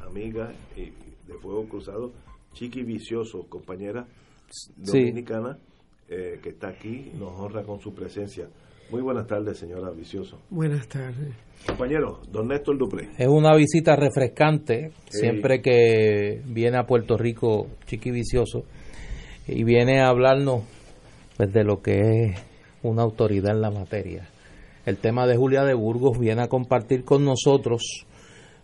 amiga y de Fuego Cruzado, Chiqui Vicioso, compañera dominicana, eh, que está aquí, nos honra con su presencia. Muy buenas tardes, señora Vicioso. Buenas tardes. Compañero, don Néstor Dupré. Es una visita refrescante Sí. siempre que viene a Puerto Rico Chiqui Vicioso y viene a hablarnos pues, de lo que es una autoridad en la materia. El tema de Julia de Burgos viene a compartir con nosotros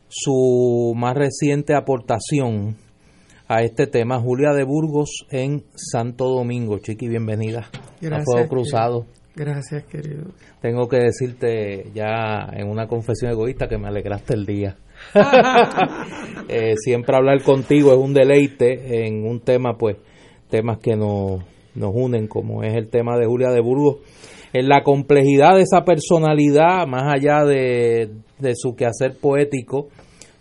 su más reciente aportación a este tema, Julia de Burgos en Santo Domingo. Chiqui, bienvenida a Gracias, Fuego Cruzado. Gracias, querido. Tengo que decirte ya en una confesión egoísta que me alegraste el día. Eh, siempre hablar contigo es un deleite en un tema, pues, temas que nos, nos unen, como es el tema de Julia de Burgos. En la complejidad de esa personalidad, más allá de, su quehacer poético,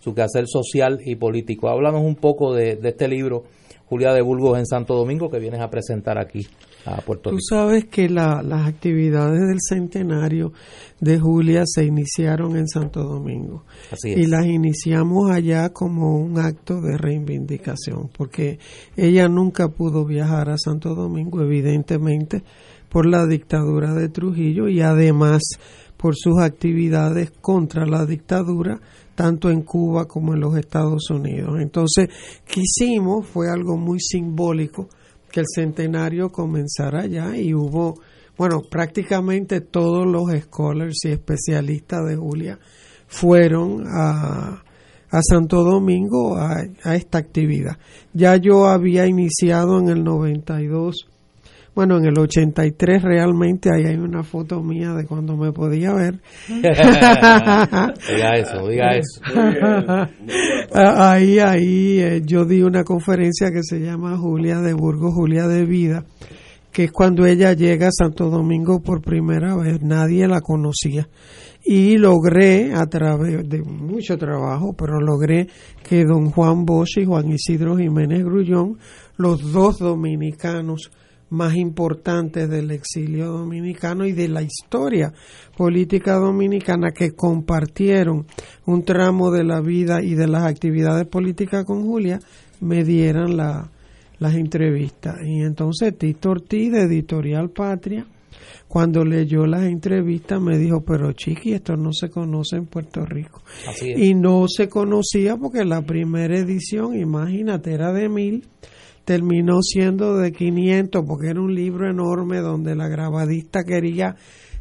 su quehacer social y político. Háblanos un poco de, de este libro, Julia de Burgos en Santo Domingo, que vienes a presentar aquí a Puerto Tú sabes que la- las actividades del centenario de Julia se iniciaron en Santo Domingo. Así es. Y las iniciamos allá como un acto de reivindicación, porque ella nunca pudo viajar a Santo Domingo, evidentemente, por la dictadura de Trujillo y además por sus actividades contra la dictadura, tanto en Cuba como en los Estados Unidos. Entonces, quisimos, fue algo muy simbólico, que el centenario comenzara ya y hubo, bueno, prácticamente todos los scholars y especialistas de Julia fueron a, a Santo Domingo a, a esta actividad. Ya yo había iniciado en el 92 bueno, en el 83 realmente ahí hay una foto mía de cuando me podía ver. diga eso, diga eso. ahí, ahí eh, yo di una conferencia que se llama Julia de Burgos, Julia de Vida, que es cuando ella llega a Santo Domingo por primera vez, nadie la conocía. Y logré, a través de mucho trabajo, pero logré que don Juan Bosch y Juan Isidro Jiménez Grullón, los dos dominicanos, más importantes del exilio dominicano y de la historia política dominicana que compartieron un tramo de la vida y de las actividades políticas con Julia, me dieran la, las entrevistas. Y entonces Tito Ortiz, de Editorial Patria, cuando leyó las entrevistas me dijo, pero chiqui, esto no se conoce en Puerto Rico. Y no se conocía porque la primera edición, imagínate, era de mil terminó siendo de 500 porque era un libro enorme donde la grabadista quería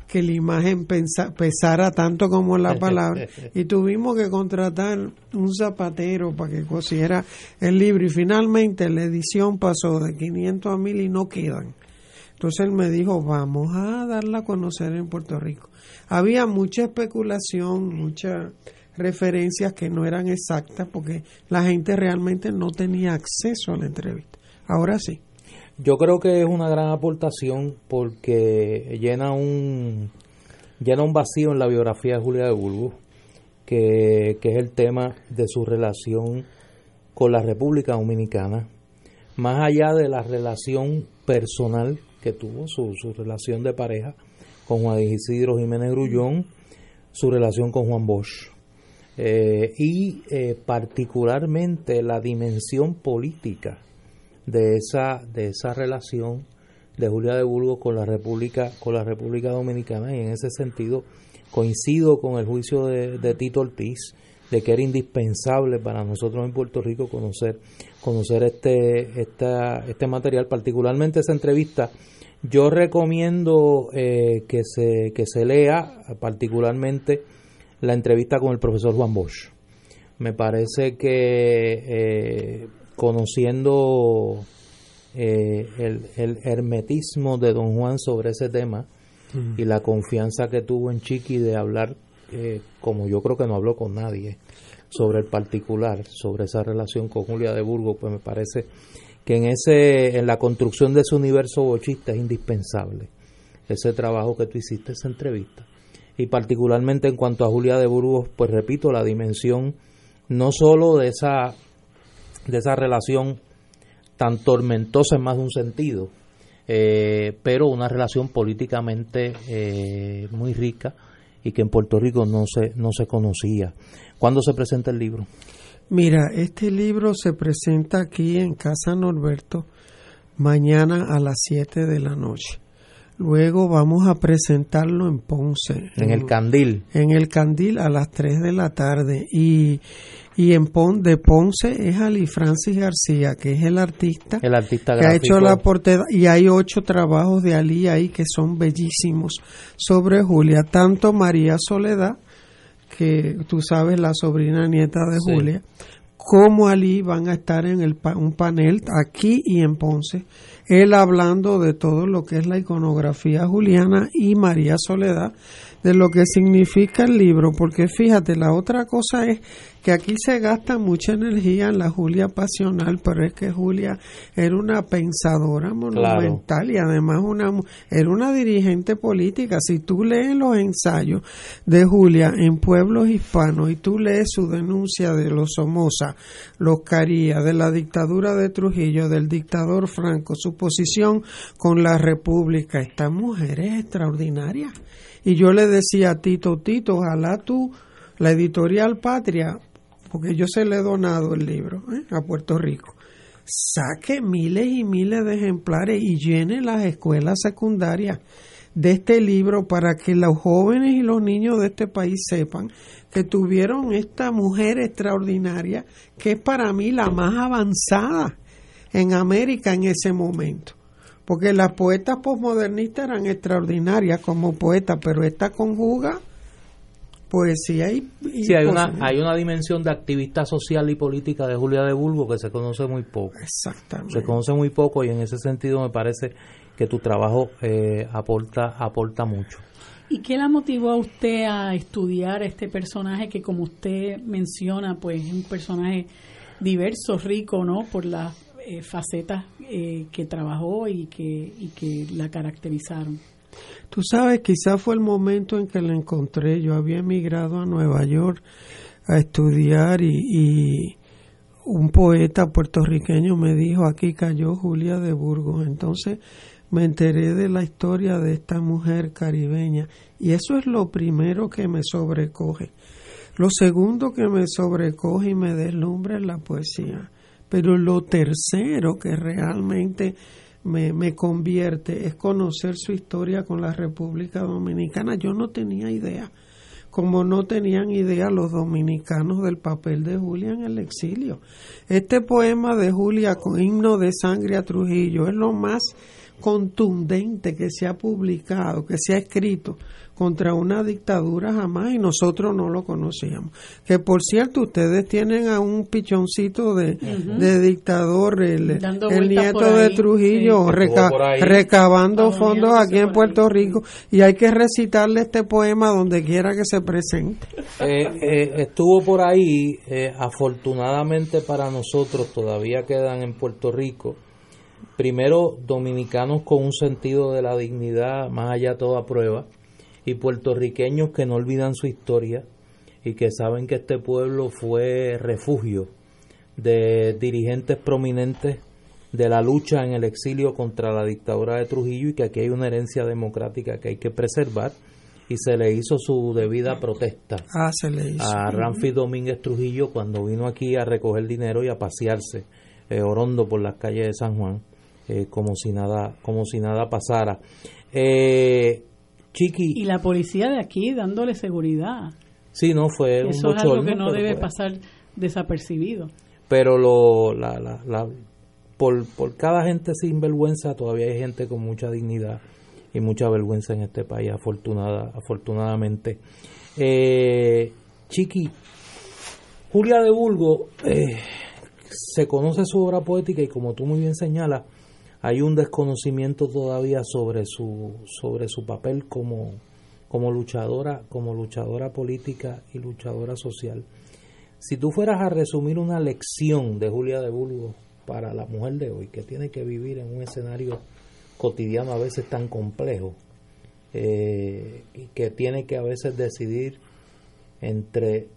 que la imagen pesara tanto como la palabra y tuvimos que contratar un zapatero para que cosiera el libro y finalmente la edición pasó de 500 a 1000 y no quedan. Entonces él me dijo, vamos a darla a conocer en Puerto Rico. Había mucha especulación, muchas referencias que no eran exactas porque la gente realmente no tenía acceso a la entrevista. Ahora sí. Yo creo que es una gran aportación porque llena un llena un vacío en la biografía de Julia de Burgos, que, es el tema de su relación con la República Dominicana, más allá de la relación personal que tuvo, su, su relación de pareja con Juan Isidro Jiménez Grullón, su relación con Juan Bosch. Eh, y eh, particularmente la dimensión política de esa, de esa relación de Julia de Burgos con la República, con la República Dominicana. Y en ese sentido coincido con el juicio de, Tito Ortiz de que era indispensable para nosotros en Puerto Rico conocer conocer este esta, este material. Particularmente esa entrevista yo recomiendo eh, que se que se lea particularmente la entrevista con el profesor Juan Bosch me parece que eh, conociendo eh, el, hermetismo de don Juan sobre ese tema y la confianza que tuvo en Chiqui de hablar, eh, como yo creo que no habló con nadie, sobre el particular, sobre esa relación con Julia de Burgos, pues me parece que en, ese, en la construcción de ese universo bochista es indispensable ese trabajo que tú hiciste, esa entrevista. Y particularmente en cuanto a Julia de Burgos, pues repito, la dimensión no solo de esa de esa relación tan tormentosa en más de un sentido, eh, pero una relación políticamente eh, muy rica y que en Puerto Rico no se, no se conocía. ¿Cuándo se presenta el libro? Mira, este libro se presenta aquí en Casa Norberto mañana a las 7 de la noche. Luego vamos a presentarlo en Ponce. En, el Candil. En el Candil a las 3 de la tarde. Y, y en Pon, de Ponce es Ali Francis García, que es el artista, el artista que ha hecho la portada. Y hay ocho trabajos de Ali ahí que son bellísimos sobre Julia. Tanto María Soledad, que tú sabes, la sobrina nieta de Julia, como Ali van a estar en el, un panel aquí y en Ponce él hablando de todo lo que es la iconografía juliana y María Soledad, de lo que significa el libro, porque fíjate, la otra cosa es que aquí se gasta mucha energía en la Julia pasional, pero es que Julia era una pensadora monumental y además una era una dirigente política. Si tú lees los ensayos de Julia en pueblos hispanos y tú lees su denuncia de los Somoza, los Caría, de la dictadura de Trujillo, del dictador Franco, su posición con la República, esta mujer es extraordinaria. Y yo le decía a Tito, Tito, ojalá tú, la editorial Patria, porque yo se le he donado el libro ¿eh? a Puerto Rico, saque miles y miles de ejemplares y llene las escuelas secundarias de este libro para que los jóvenes y los niños de este país sepan que tuvieron esta mujer extraordinaria que es para mí la más avanzada en América en ese momento. Porque las poetas posmodernistas eran extraordinarias como poetas, pero esta conjuga poesía y, y Sí, hay una, hay una dimensión de activista social y política de Julia de Bulbo que se conoce muy poco. Exactamente. Se conoce muy poco y en ese sentido me parece que tu trabajo eh, aporta, aporta mucho. ¿Y qué la motivó a usted a estudiar este personaje que, como usted menciona, pues es un personaje diverso, rico, ¿no? Por las eh, facetas eh, que trabajó y que, y que la caracterizaron. Tú sabes, quizás fue el momento en que la encontré. Yo había emigrado a Nueva York a estudiar y, y un poeta puertorriqueño me dijo, aquí cayó Julia de Burgos. Entonces me enteré de la historia de esta mujer caribeña y eso es lo primero que me sobrecoge. Lo segundo que me sobrecoge y me deslumbra es la poesía. Pero lo tercero que realmente me, me convierte es conocer su historia con la República Dominicana. Yo no tenía idea, como no tenían idea los dominicanos del papel de Julia en el exilio. Este poema de Julia con himno de sangre a Trujillo es lo más contundente que se ha publicado, que se ha escrito contra una dictadura jamás y nosotros no lo conocíamos. Que por cierto, ustedes tienen a un pichoncito de, de dictador, el, nieto de ahí, Trujillo, sí. reca- recabando fondos aquí en Puerto Rico y hay que recitarle este poema donde quiera que se presente. Eh, eh, estuvo por ahí, eh, afortunadamente para nosotros todavía quedan en Puerto Rico, primero dominicanos con un sentido de la dignidad más allá de toda prueba y puertorriqueños que no olvidan su historia y que saben que este pueblo fue refugio de dirigentes prominentes de la lucha en el exilio contra la dictadura de Trujillo y que aquí hay una herencia democrática que hay que preservar y se le hizo su debida protesta Ah, se le hizo. a Ramfi Domínguez Trujillo cuando vino aquí a recoger dinero y a pasearse eh, orondo por las calles de San Juan eh, como si nada como si nada pasara eh, Chiqui Y la policía de aquí dándole seguridad. sí no fue un Eso es algo que no debe fue- pasar desapercibido. pero lo la, la, la- por, por cada gente sin vergüenza todavía hay gente con mucha dignidad y mucha vergüenza en este país afortunada afortunadamente eh, Chiqui Julia de Bulgo eh, se conoce su obra poética y como tú muy bien señalas hay un desconocimiento todavía sobre su sobre su papel como como luchadora como luchadora política y luchadora social. Si tú fueras a resumir una lección de Julia de Burgos para la mujer de hoy, que tiene que vivir en un escenario cotidiano a veces tan complejo, eh, y que tiene que a veces decidir entre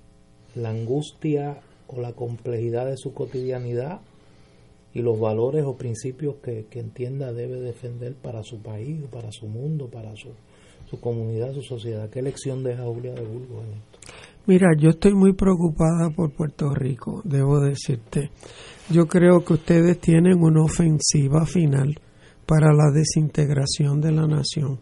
la angustia o la complejidad de su cotidianidad y los valores o principios que, que entienda debe defender para su país, para su mundo, para su, su comunidad, su sociedad. ¿Qué lección deja Julia de Burgos en esto? Mira, yo estoy muy preocupada por Puerto Rico, debo decirte. Yo creo que ustedes tienen una ofensiva final para la desintegración de la nación.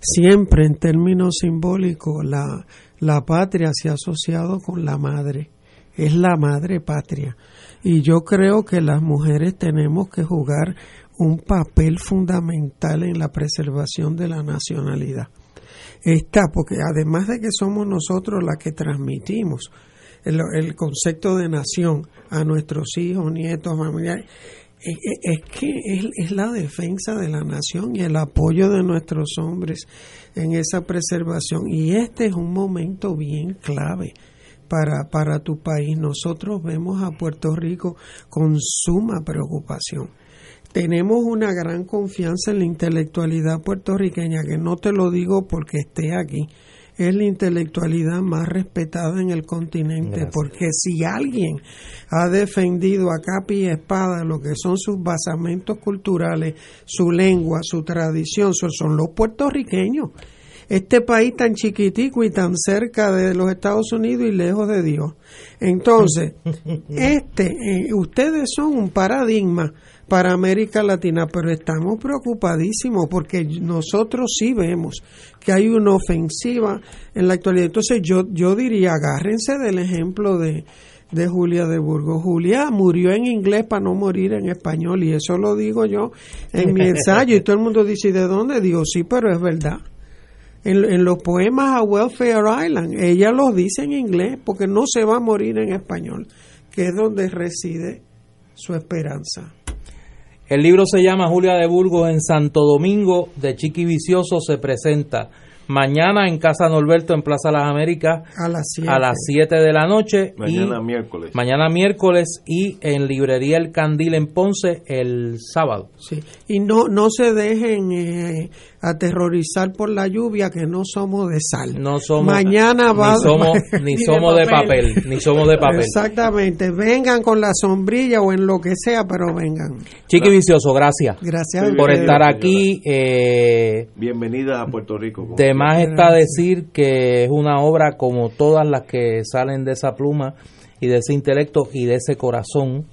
Siempre en términos simbólicos la, la patria se ha asociado con la madre, es la madre patria. Y yo creo que las mujeres tenemos que jugar un papel fundamental en la preservación de la nacionalidad está, porque además de que somos nosotros las que transmitimos el, concepto de nación a nuestros hijos, nietos, familiares, es, es que es, es, la defensa de la nación y el apoyo de nuestros hombres en esa preservación. Y este es un momento bien clave. Para, para tu país, nosotros vemos a Puerto Rico con suma preocupación tenemos una gran confianza en la intelectualidad puertorriqueña, que no te lo digo porque esté aquí, es la intelectualidad más respetada en el continente, Gracias. porque si alguien ha defendido a capa y espada lo que son sus basamentos culturales, su lengua, su tradición, son los puertorriqueños. Este país tan chiquitico y tan cerca de los Estados Unidos y lejos de Dios. Entonces, este, eh, ustedes son un paradigma para América Latina, pero estamos preocupadísimos porque nosotros sí vemos que hay una ofensiva en la actualidad. Entonces yo, yo diría, agárrense del ejemplo de, de Julia de Burgos. Julia murió en inglés para no morir en español y eso lo digo yo en mi ensayo y todo el mundo dice, ¿y de dónde? Digo, sí, pero es verdad. En, en, los poemas a Welfare Island, ella los dice en inglés porque no se va a morir en español, que es donde reside su esperanza. El libro se llama Julia de Burgos en Santo Domingo de Chiqui Vicioso se presenta mañana en Casa Norberto en Plaza Las Américas a las 7, a las 7 de la noche Mañana y miércoles. mañana miércoles y en librería El Candil en Ponce el sábado. Sí. Y no no se dejen eh, aterrorizar por la lluvia que no somos de sal. No somos Mañana va ni somos ni somos de papel, ni somos de papel. Exactamente, vengan con la sombrilla o en lo que sea, pero vengan. Chiqui Vicioso, gracias. Gracias por estar aquí. Eh, Bienvenida a Puerto Rico. de más está decir que es una obra como todas las que salen de esa pluma y de ese intelecto y de ese corazón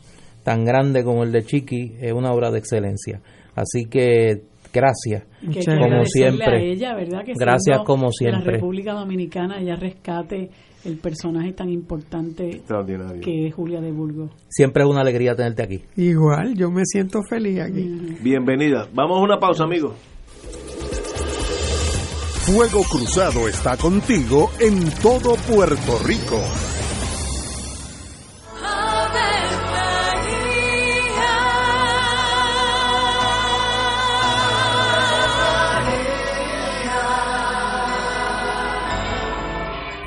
tan grande como el de Chiqui, es una obra de excelencia. Así que gracias, Que como siempre. a ella, ¿verdad? Que gracias como siempre. la República Dominicana ella rescate el personaje tan importante Extraordinario. que es Julia de Burgos. Siempre es una alegría tenerte aquí. Igual, yo me siento feliz aquí. Bienvenida. Vamos a una pausa, amigos. Fuego Cruzado está contigo en todo Puerto Rico.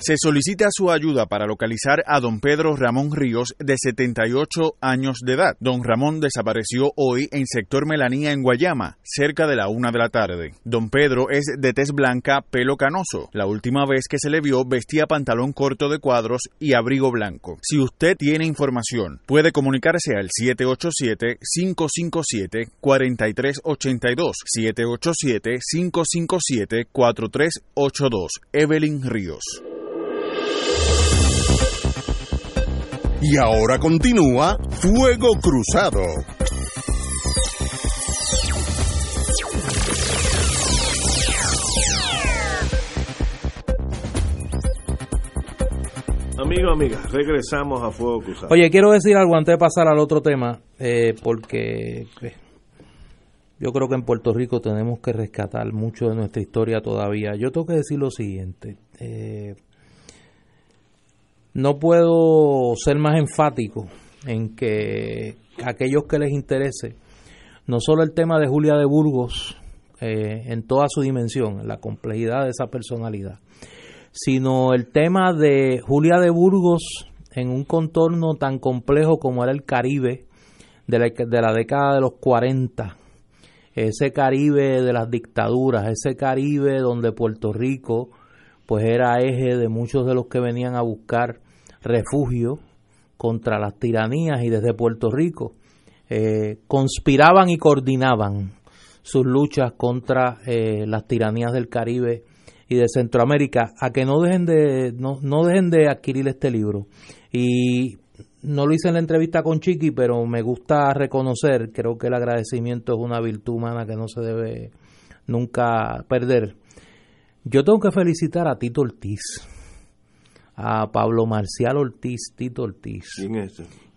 Se solicita su ayuda para localizar a don Pedro Ramón Ríos, de 78 años de edad. Don Ramón desapareció hoy en sector Melanía, en Guayama, cerca de la una de la tarde. Don Pedro es de tez blanca, pelo canoso. La última vez que se le vio vestía pantalón corto de cuadros y abrigo blanco. Si usted tiene información, puede comunicarse al 787-557-4382. 787-557-4382. Evelyn Ríos. Y ahora continúa Fuego Cruzado. Amigos, amigas, regresamos a Fuego Cruzado. Oye, quiero decir algo antes de pasar al otro tema, eh, porque eh, yo creo que en Puerto Rico tenemos que rescatar mucho de nuestra historia todavía. Yo tengo que decir lo siguiente. Eh, no puedo ser más enfático en que aquellos que les interese, no solo el tema de Julia de Burgos eh, en toda su dimensión, la complejidad de esa personalidad, sino el tema de Julia de Burgos en un contorno tan complejo como era el Caribe de la, de la década de los 40, ese Caribe de las dictaduras, ese Caribe donde Puerto Rico pues era eje de muchos de los que venían a buscar refugio contra las tiranías y desde Puerto Rico eh, conspiraban y coordinaban sus luchas contra eh, las tiranías del Caribe y de Centroamérica a que no dejen de no, no dejen de adquirir este libro. Y no lo hice en la entrevista con Chiqui pero me gusta reconocer creo que el agradecimiento es una virtud humana que no se debe nunca perder. Yo tengo que felicitar a Tito Ortiz a Pablo Marcial Ortiz Tito Ortiz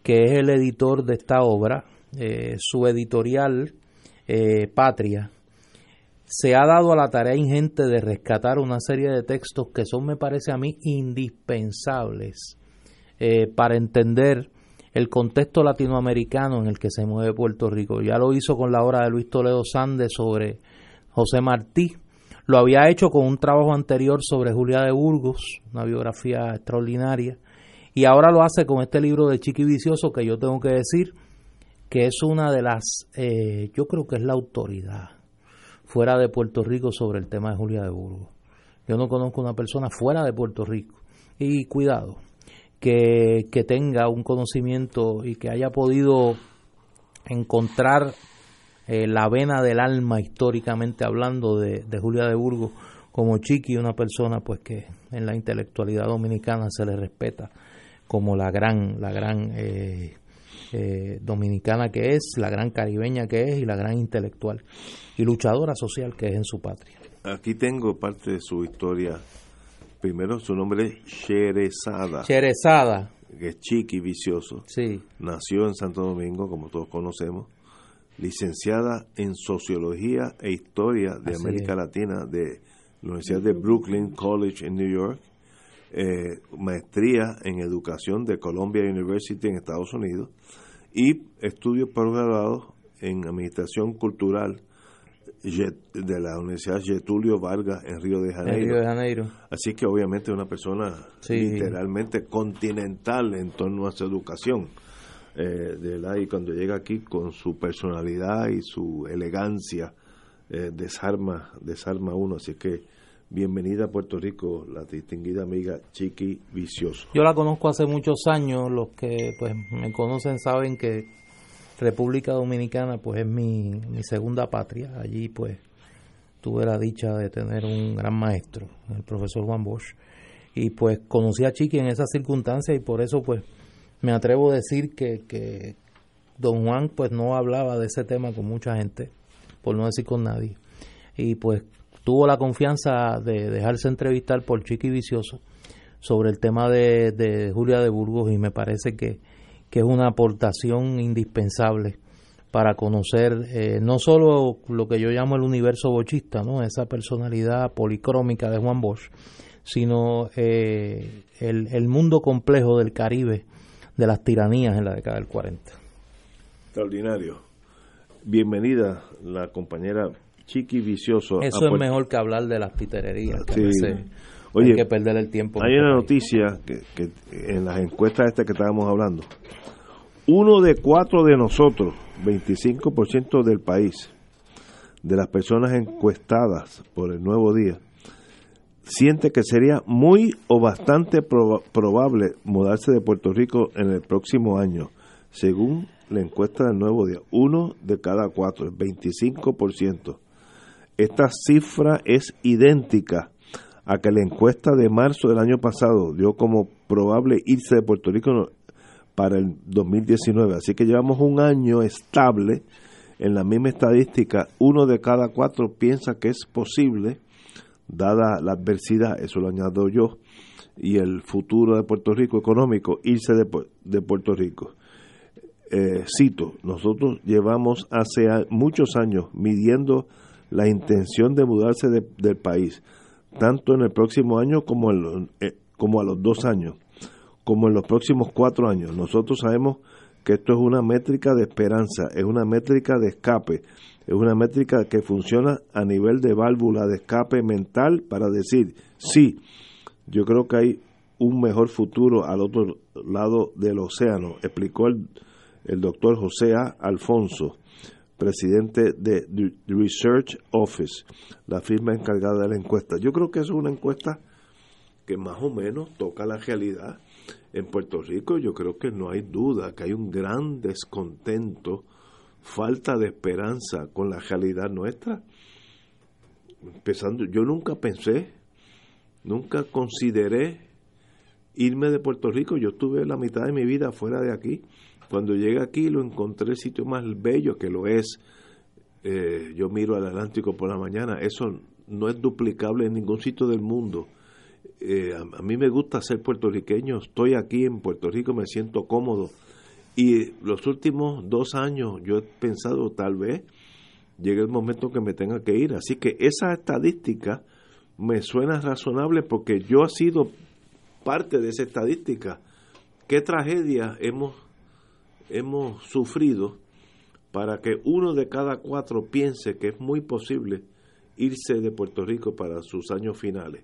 que es el editor de esta obra eh, su editorial eh, Patria se ha dado a la tarea ingente de rescatar una serie de textos que son, me parece a mí, indispensables eh, para entender el contexto latinoamericano en el que se mueve Puerto Rico. Ya lo hizo con la obra de Luis Toledo Sandes sobre José Martí, lo había hecho con un trabajo anterior sobre Julia de Burgos, una biografía extraordinaria, y ahora lo hace con este libro de Chiqui Vicioso que yo tengo que decir que es una de las, eh, yo creo que es la autoridad fuera de Puerto Rico sobre el tema de Julia de Burgos. Yo no conozco una persona fuera de Puerto Rico. Y cuidado, que, que tenga un conocimiento y que haya podido encontrar eh, la vena del alma históricamente hablando de, de, Julia de Burgos como Chiqui, una persona pues que en la intelectualidad dominicana se le respeta como la gran, la gran eh, eh, dominicana que es, la gran caribeña que es y la gran intelectual y luchadora social que es en su patria. Aquí tengo parte de su historia. Primero, su nombre es Sherezada. Sherezada. Que es chiqui, vicioso. Sí. Nació en Santo Domingo, como todos conocemos. Licenciada en Sociología e Historia de Así América es. Latina de la Universidad de Brooklyn College en New York. Eh, maestría en Educación de Columbia University en Estados Unidos y estudios posgraduados en Administración Cultural de la Universidad Getulio Vargas en Río de Janeiro. Río de Janeiro. Así que obviamente una persona Sí. literalmente continental en torno a su educación. Eh, de verdad, y cuando llega aquí con su personalidad y su elegancia, eh, desarma, desarma uno. Así que bienvenida a Puerto Rico, la distinguida amiga Chiqui Vicioso. Yo la conozco hace muchos años, los que pues me conocen saben que República Dominicana pues es mi, mi segunda patria. Allí pues tuve la dicha de tener un gran maestro, el profesor Juan Bosch. Y pues conocí a Chiqui en esas circunstancias y por eso pues me atrevo a decir que, que don Juan pues no hablaba de ese tema con mucha gente, por no decir con nadie. Y pues tuvo la confianza de dejarse entrevistar por Chiqui Vicioso sobre el tema de, de Julia de Burgos y me parece que, que es una aportación indispensable para conocer eh, no solo lo que yo llamo el universo bochista, ¿no? esa personalidad policrómica de Juan Bosch, sino eh, el, el mundo complejo del Caribe, de las tiranías en la década del 40. Extraordinario. Bienvenida la compañera Chiqui Vicioso. Eso es mejor que hablar de las que a veces Oye, hay que perder el tiempo. Hay una noticia que, que en las encuestas estas que estábamos hablando, uno de cuatro de nosotros, 25% del país, de las personas encuestadas por el Nuevo Día, siente que sería muy o bastante proba- probable mudarse de Puerto Rico en el próximo año, según la encuesta del Nuevo Día. Uno de cada cuatro, el 25%. Esta cifra es idéntica a que la encuesta de marzo del año pasado dio como probable irse de Puerto Rico para el 2019. Así que llevamos un año estable en la misma estadística. Uno de cada cuatro piensa que es posible, dada la adversidad, eso lo añado yo, y el futuro de Puerto Rico económico, irse de, de Puerto Rico. eh, cito, nosotros llevamos hace muchos años midiendo la intención de mudarse del país, tanto en el próximo año como, en eh, como a los dos años, como en los próximos cuatro años. Nosotros sabemos que esto es una métrica de esperanza, es una métrica de escape, es una métrica que funciona a nivel de válvula de escape mental para decir, sí, yo creo que hay un mejor futuro al otro lado del océano, explicó el, el doctor José A. Alfonso, presidente de Research Office, la firma encargada de la encuesta. Yo creo que es una encuesta que más o menos toca la realidad. En Puerto Rico yo creo que no hay duda que hay un gran descontento, falta de esperanza con la realidad nuestra. Empezando, yo nunca pensé, nunca consideré irme de Puerto Rico. Yo estuve la mitad de mi vida fuera de aquí cuando llegué aquí lo encontré el sitio más bello que lo es. Eh, yo miro al Atlántico por la mañana, eso no es duplicable en ningún sitio del mundo. Eh, a, mí me gusta ser puertorriqueño, estoy aquí en Puerto Rico, me siento cómodo. Y los últimos dos años yo he pensado tal vez llegue el momento que me tenga que ir. Así que esa estadística me suena razonable porque yo he sido parte de esa estadística. ¿Qué tragedia hemos hemos sufrido para que uno de cada cuatro piense que es muy posible irse de Puerto Rico para sus años finales.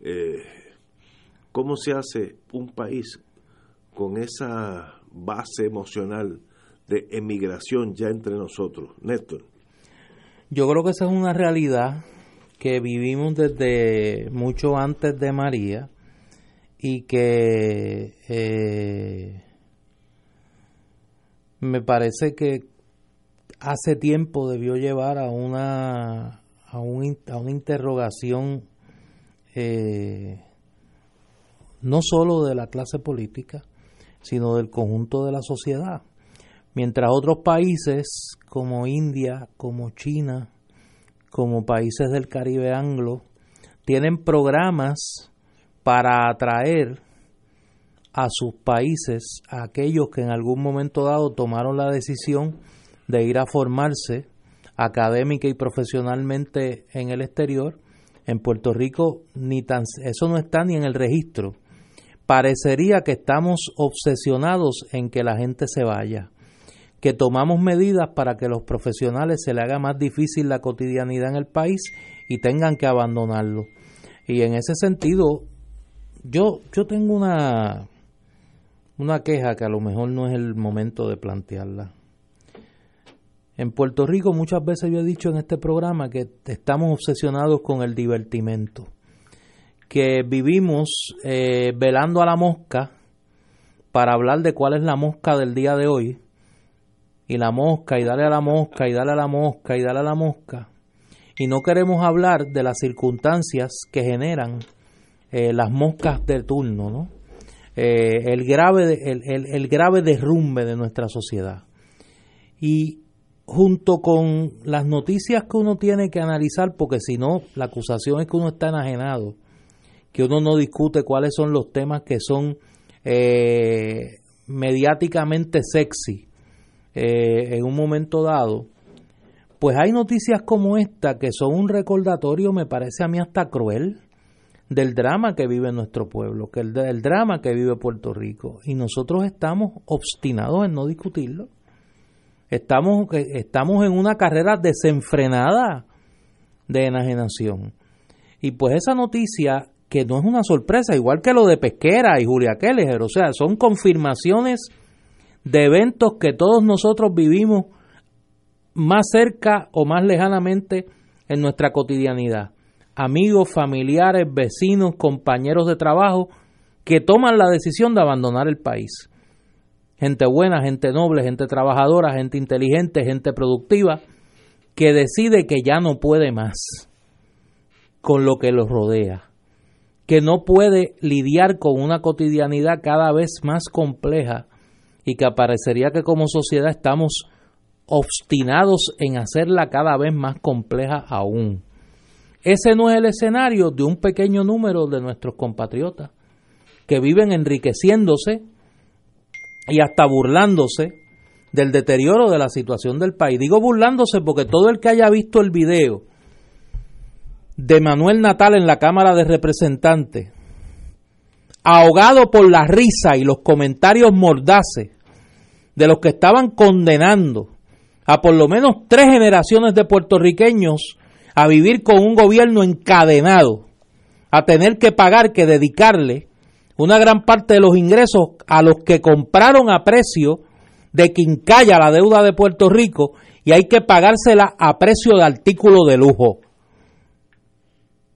Eh, ¿Cómo se hace un país con esa base emocional de emigración ya entre nosotros? Néstor. Yo creo que esa es una realidad que vivimos desde mucho antes de María y que eh, me parece que hace tiempo debió llevar a una a, un, a una interrogación eh, no solo de la clase política sino del conjunto de la sociedad mientras otros países como India como China como países del Caribe anglo tienen programas para atraer a sus países, a aquellos que en algún momento dado tomaron la decisión de ir a formarse académica y profesionalmente en el exterior, en Puerto Rico ni tan eso no está ni en el registro. Parecería que estamos obsesionados en que la gente se vaya, que tomamos medidas para que los profesionales se le haga más difícil la cotidianidad en el país y tengan que abandonarlo. Y en ese sentido, yo, yo tengo una, una queja que a lo mejor no es el momento de plantearla. En Puerto Rico muchas veces yo he dicho en este programa que estamos obsesionados con el divertimento, que vivimos eh, velando a la mosca para hablar de cuál es la mosca del día de hoy, y la mosca, y dale a la mosca, y dale a la mosca, y dale a la mosca, y no queremos hablar de las circunstancias que generan eh, las moscas de turno, ¿no? Eh, el, grave, el, el, grave derrumbe de nuestra sociedad. Y junto con las noticias que uno tiene que analizar, porque si no, la acusación es que uno está enajenado, que uno no discute cuáles son los temas que son eh, mediáticamente sexy eh, en un momento dado, pues hay noticias como esta que son un recordatorio, me parece a mí hasta cruel, del drama que vive nuestro pueblo, que el del drama que vive Puerto Rico. Y nosotros estamos obstinados en no discutirlo. Estamos, estamos en una carrera desenfrenada de enajenación. Y pues esa noticia, que no es una sorpresa, igual que lo de Pesquera y Julia Keller, o sea, son confirmaciones de eventos que todos nosotros vivimos más cerca o más lejanamente en nuestra cotidianidad amigos, familiares, vecinos, compañeros de trabajo que toman la decisión de abandonar el país. Gente buena, gente noble, gente trabajadora, gente inteligente, gente productiva, que decide que ya no puede más con lo que los rodea, que no puede lidiar con una cotidianidad cada vez más compleja y que parecería que como sociedad estamos obstinados en hacerla cada vez más compleja aún. Ese no es el escenario de un pequeño número de nuestros compatriotas que viven enriqueciéndose y hasta burlándose del deterioro de la situación del país. Digo burlándose porque todo el que haya visto el video de Manuel Natal en la Cámara de Representantes, ahogado por la risa y los comentarios mordaces de los que estaban condenando a por lo menos tres generaciones de puertorriqueños a vivir con un gobierno encadenado, a tener que pagar, que dedicarle una gran parte de los ingresos a los que compraron a precio de quincalla la deuda de Puerto Rico y hay que pagársela a precio de artículo de lujo.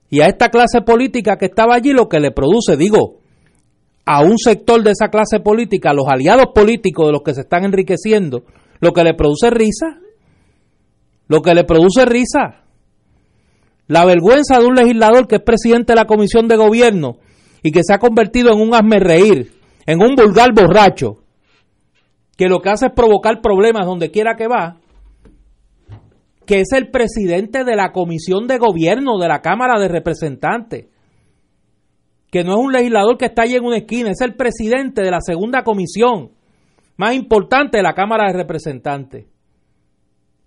Y a esta clase política que estaba allí lo que le produce, digo, a un sector de esa clase política, los aliados políticos de los que se están enriqueciendo, lo que le produce risa. Lo que le produce risa. La vergüenza de un legislador que es presidente de la comisión de gobierno y que se ha convertido en un hazme reír, en un vulgar borracho, que lo que hace es provocar problemas donde quiera que va, que es el presidente de la comisión de gobierno de la Cámara de Representantes, que no es un legislador que está ahí en una esquina, es el presidente de la segunda comisión más importante de la Cámara de Representantes.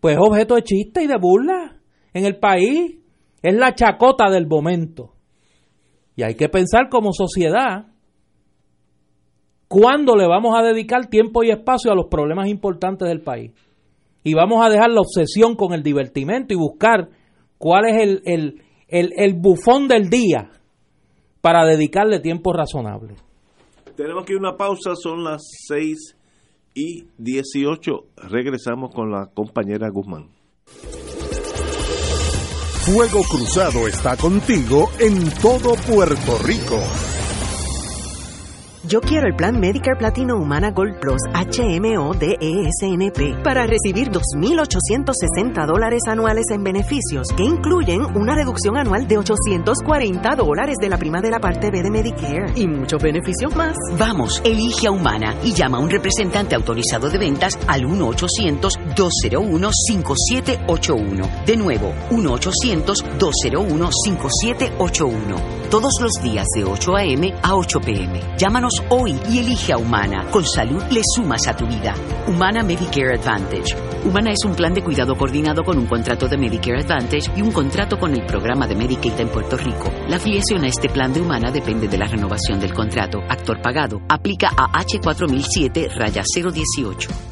Pues es objeto de chiste y de burla en el país. Es la chacota del momento. Y hay que pensar como sociedad cuándo le vamos a dedicar tiempo y espacio a los problemas importantes del país. Y vamos a dejar la obsesión con el divertimento y buscar cuál es el, el, el, el bufón del día para dedicarle tiempo razonable. Tenemos que ir a una pausa, son las 6 y 18. Regresamos con la compañera Guzmán. Fuego Cruzado está contigo en todo Puerto Rico. Yo quiero el plan Medicare Platino Humana Gold Plus HMO DESNP para recibir 2.860 dólares anuales en beneficios que incluyen una reducción anual de 840 dólares de la prima de la parte B de Medicare y muchos beneficios más. Vamos, elige a Humana y llama a un representante autorizado de ventas al 1-800-201-5781. De nuevo, 1-800-201-5781. Todos los días de 8 a.m. a 8 p.m. Llámanos hoy y elige a Humana. Con salud le sumas a tu vida. Humana Medicare Advantage. Humana es un plan de cuidado coordinado con un contrato de Medicare Advantage y un contrato con el programa de Medicaid en Puerto Rico. La afiliación a este plan de Humana depende de la renovación del contrato. Actor pagado. Aplica a H4007 raya 018.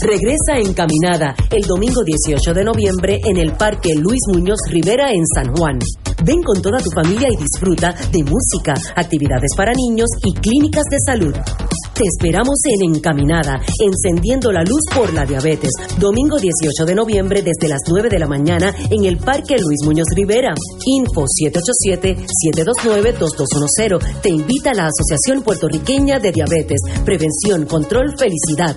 Regresa encaminada el domingo 18 de noviembre en el Parque Luis Muñoz Rivera en San Juan. Ven con toda tu familia y disfruta de música, actividades para niños y clínicas de salud. Te esperamos en Encaminada, encendiendo la luz por la diabetes. Domingo 18 de noviembre desde las 9 de la mañana en el Parque Luis Muñoz Rivera. Info 787-729-2210. Te invita la Asociación Puertorriqueña de Diabetes. Prevención, control, felicidad.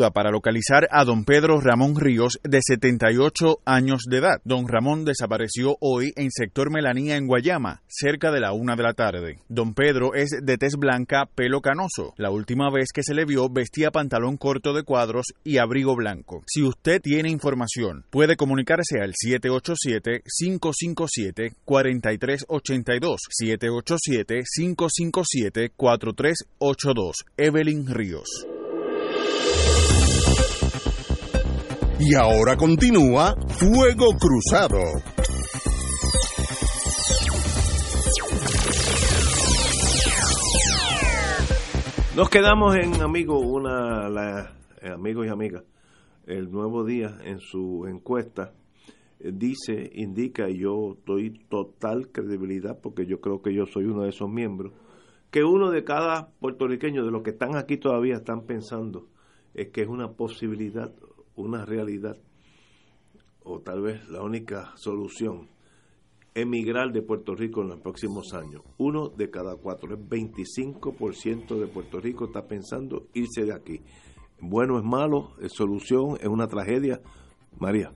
para localizar a don Pedro Ramón Ríos, de 78 años de edad. Don Ramón desapareció hoy en sector Melanía, en Guayama, cerca de la una de la tarde. Don Pedro es de tez blanca, pelo canoso. La última vez que se le vio vestía pantalón corto de cuadros y abrigo blanco. Si usted tiene información, puede comunicarse al 787-557-4382. 787-557-4382. Evelyn Ríos. Y ahora continúa Fuego Cruzado. Nos quedamos en, amigo, una, la, eh, amigos y amigas, el Nuevo Día en su encuesta eh, dice, indica, y yo doy total credibilidad porque yo creo que yo soy uno de esos miembros, que uno de cada puertorriqueño de los que están aquí todavía están pensando es que es una posibilidad, una realidad, o tal vez la única solución, emigrar de Puerto Rico en los próximos años. Uno de cada cuatro, el 25% de Puerto Rico está pensando irse de aquí. Bueno es malo, es solución, es una tragedia. María.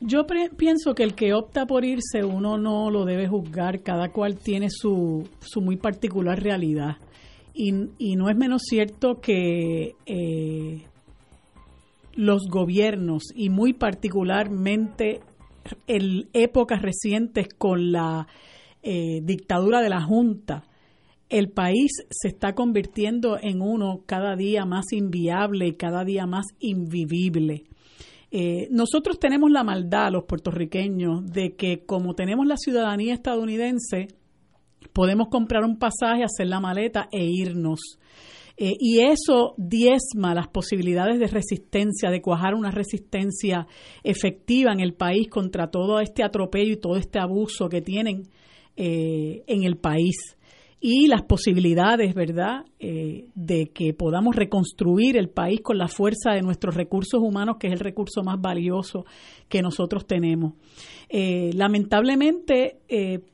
Yo pienso que el que opta por irse uno no lo debe juzgar, cada cual tiene su, su muy particular realidad. Y, y no es menos cierto que eh, los gobiernos y muy particularmente en épocas recientes con la eh, dictadura de la Junta, el país se está convirtiendo en uno cada día más inviable y cada día más invivible. Eh, nosotros tenemos la maldad, los puertorriqueños, de que como tenemos la ciudadanía estadounidense, podemos comprar un pasaje, hacer la maleta e irnos. Eh, y eso diezma las posibilidades de resistencia, de cuajar una resistencia efectiva en el país contra todo este atropello y todo este abuso que tienen eh, en el país y las posibilidades, ¿verdad?, eh, de que podamos reconstruir el país con la fuerza de nuestros recursos humanos, que es el recurso más valioso que nosotros tenemos. Eh, lamentablemente,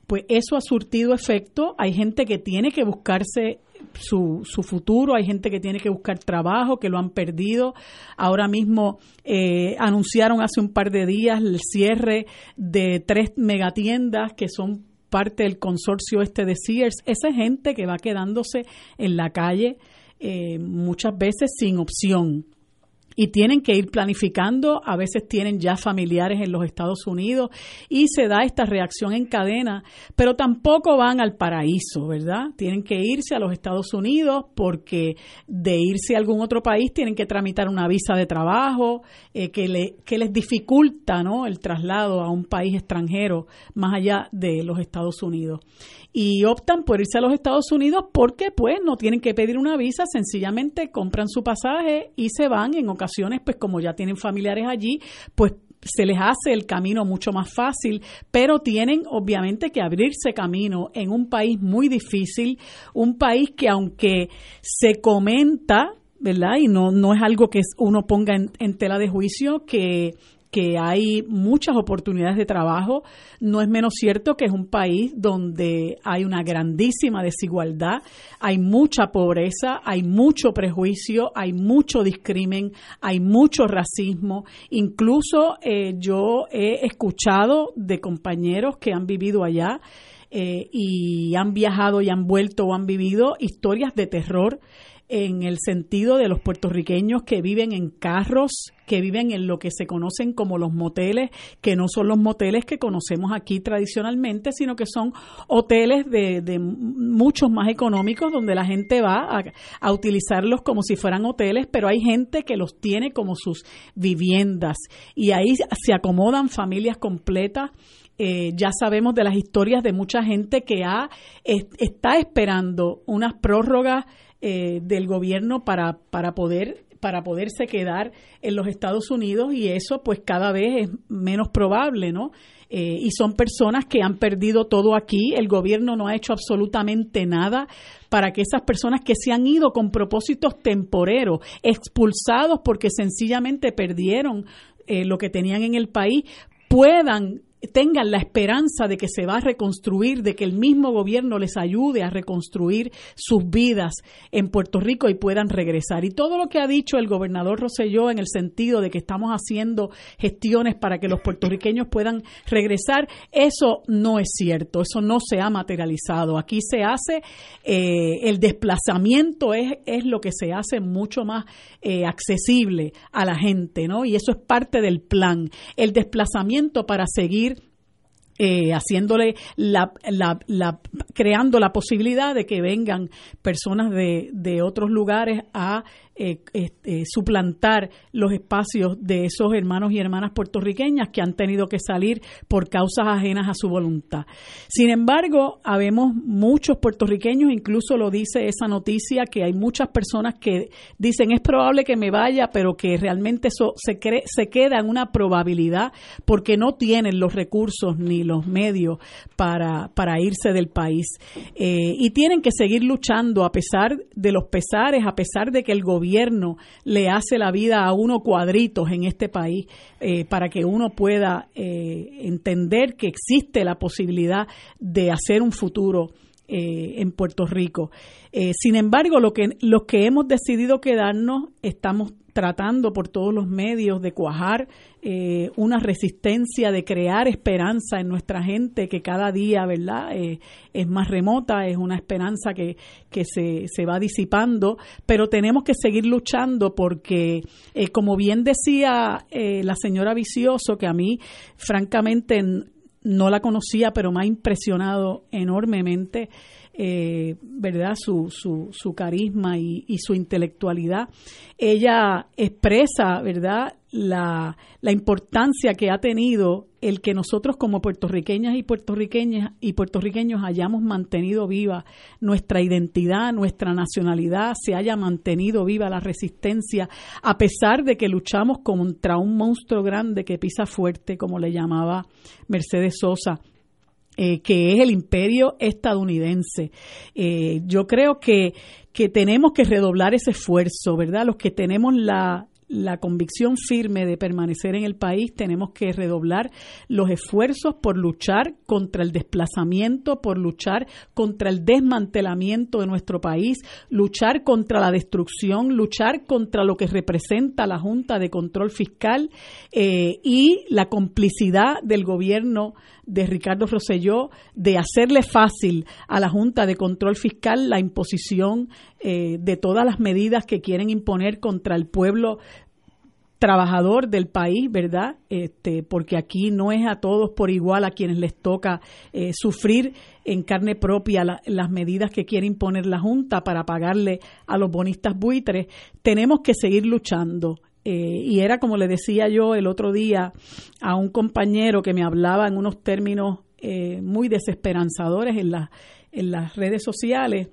pues eso ha surtido efecto. Hay gente que tiene que buscarse su, su, futuro, hay gente que tiene que buscar trabajo, que lo han perdido. Ahora mismo anunciaron hace un par de días el cierre de tres megatiendas que son parte del consorcio este de Sears, esa gente que va quedándose en la calle eh, muchas veces sin opción y tienen que ir planificando, a veces tienen ya familiares en los Estados Unidos y se da esta reacción en cadena, pero tampoco van al paraíso, ¿verdad? Tienen que irse a los Estados Unidos porque de irse a algún otro país tienen que tramitar una visa de trabajo eh, que, le, que les dificulta ¿no? el traslado a un país extranjero más allá de los Estados Unidos y optan por irse a los Estados Unidos porque pues no tienen que pedir una visa, sencillamente compran su pasaje y se van en ocasiones pues como ya tienen familiares allí, pues se les hace el camino mucho más fácil, pero tienen obviamente que abrirse camino en un país muy difícil, un país que aunque se comenta, ¿verdad? Y no, no es algo que uno ponga en tela de juicio, que que hay muchas oportunidades de trabajo. No es menos cierto que es un país donde hay una grandísima desigualdad, hay mucha pobreza, hay mucho prejuicio, hay mucho discrimen, hay mucho racismo. Incluso eh, yo he escuchado de compañeros que han vivido allá eh, y han viajado y han vuelto o han vivido historias de terror en el sentido de los puertorriqueños que viven en carros, que viven en lo que se conocen como los moteles, que no son los moteles que conocemos aquí tradicionalmente, sino que son hoteles de, de muchos más económicos donde la gente va a, utilizarlos como si fueran hoteles, pero hay gente que los tiene como sus viviendas y ahí se acomodan familias completas. Eh, ya sabemos de las historias de mucha gente que ha, está esperando unas prórrogas eh, del gobierno para, para poder para poderse quedar en los Estados Unidos y eso pues cada vez es menos probable, ¿no? Eh, y son personas que han perdido todo aquí, el gobierno no ha hecho absolutamente nada para que esas personas que se han ido con propósitos temporeros, expulsados porque sencillamente perdieron eh, lo que tenían en el país, puedan tengan la esperanza de que se va a reconstruir, de que el mismo gobierno les ayude a reconstruir sus vidas en Puerto Rico y puedan regresar. Y todo lo que ha dicho el gobernador Roselló en el sentido de que estamos haciendo gestiones para que los puertorriqueños puedan regresar, eso no es cierto, eso no se ha materializado. Aquí se hace, eh, el desplazamiento es, es lo que se hace mucho más eh, accesible a la gente, ¿no? Y eso es parte del plan. El desplazamiento para seguir eh, haciéndole la, la, creando la posibilidad de que vengan personas de, de otros lugares a eh, este, suplantar los espacios de esos hermanos y hermanas puertorriqueñas que han tenido que salir por causas ajenas a su voluntad. Sin embargo, habemos muchos puertorriqueños, incluso lo dice esa noticia, que hay muchas personas que dicen es probable que me vaya, pero que realmente eso se, cree, se queda en una probabilidad porque no tienen los recursos ni los medios para, para irse del país. Eh, y tienen que seguir luchando a pesar de los pesares, a pesar de que el gobierno le hace la vida a uno cuadritos en este país eh, para que uno pueda eh, entender que existe la posibilidad de hacer un futuro en Puerto Rico. sin embargo, lo que, los que hemos decidido quedarnos estamos tratando por todos los medios de cuajar eh, una resistencia, de crear esperanza en nuestra gente que cada día, ¿verdad?, eh, es más remota, es una esperanza que, que se, se, va disipando, pero tenemos que seguir luchando porque, eh, como bien decía la señora Vicioso, que a mí, francamente, no la conocía, pero me ha impresionado enormemente, eh, ¿verdad? Su, su, su carisma y, y, su intelectualidad. Ella expresa, ¿verdad? La, la importancia que ha tenido el que nosotros como puertorriqueñas y puertorriqueñas y puertorriqueños hayamos mantenido viva nuestra identidad, nuestra nacionalidad, se haya mantenido viva la resistencia, a pesar de que luchamos contra un monstruo grande que pisa fuerte, como le llamaba Mercedes Sosa eh, que es el imperio estadounidense. Eh, yo creo que, que tenemos que redoblar ese esfuerzo, ¿verdad? Los que tenemos la, la convicción firme de permanecer en el país, tenemos que redoblar los esfuerzos por luchar contra el desplazamiento, por luchar contra el desmantelamiento de nuestro país, luchar contra la destrucción, luchar contra lo que representa la Junta de Control Fiscal eh, y la complicidad del gobierno de Ricardo Rosselló de hacerle fácil a la Junta de Control Fiscal la imposición eh, de todas las medidas que quieren imponer contra el pueblo trabajador del país, ¿verdad? Este, porque aquí no es a todos por igual a quienes les toca eh, sufrir en carne propia las medidas que quiere imponer la Junta para pagarle a los bonistas buitres. Tenemos que seguir luchando. Eh, y era como le decía yo el otro día a un compañero que me hablaba en unos términos eh, muy desesperanzadores en, en las redes sociales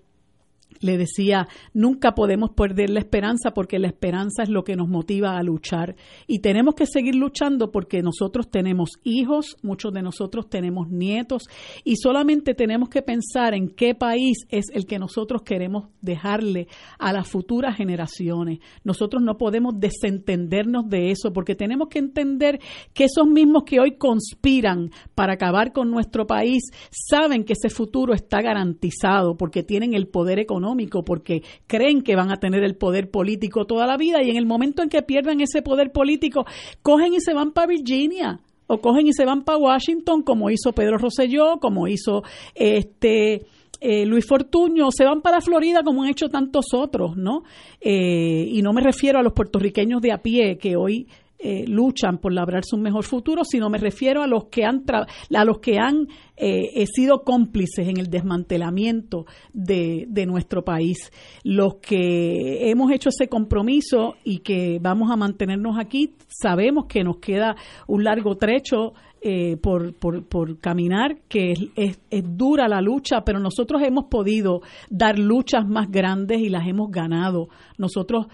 le decía, nunca podemos perder la esperanza porque la esperanza es lo que nos motiva a luchar. Y tenemos que seguir luchando porque nosotros tenemos hijos, muchos de nosotros tenemos nietos y solamente tenemos que pensar en qué país es el que nosotros queremos dejarle a las futuras generaciones. Nosotros no podemos desentendernos de eso porque tenemos que entender que esos mismos que hoy conspiran para acabar con nuestro país saben que ese futuro está garantizado porque tienen el poder económico porque creen que van a tener el poder político toda la vida y en el momento en que pierdan ese poder político, cogen y se van para Virginia o cogen y se van para Washington como hizo Pedro Rosselló, como hizo este eh, Luis Fortuño, se van para Florida como han hecho tantos otros, ¿no? Eh, y no me refiero a los puertorriqueños de a pie que hoy eh, luchan por labrarse un mejor futuro, sino me refiero a los que han, a los que han eh, sido cómplices en el desmantelamiento de, de, nuestro país. Los que hemos hecho ese compromiso y que vamos a mantenernos aquí, sabemos que nos queda un largo trecho eh, por, por, por, caminar, que es, es, dura la lucha, pero nosotros hemos podido dar luchas más grandes y las hemos ganado. Nosotros,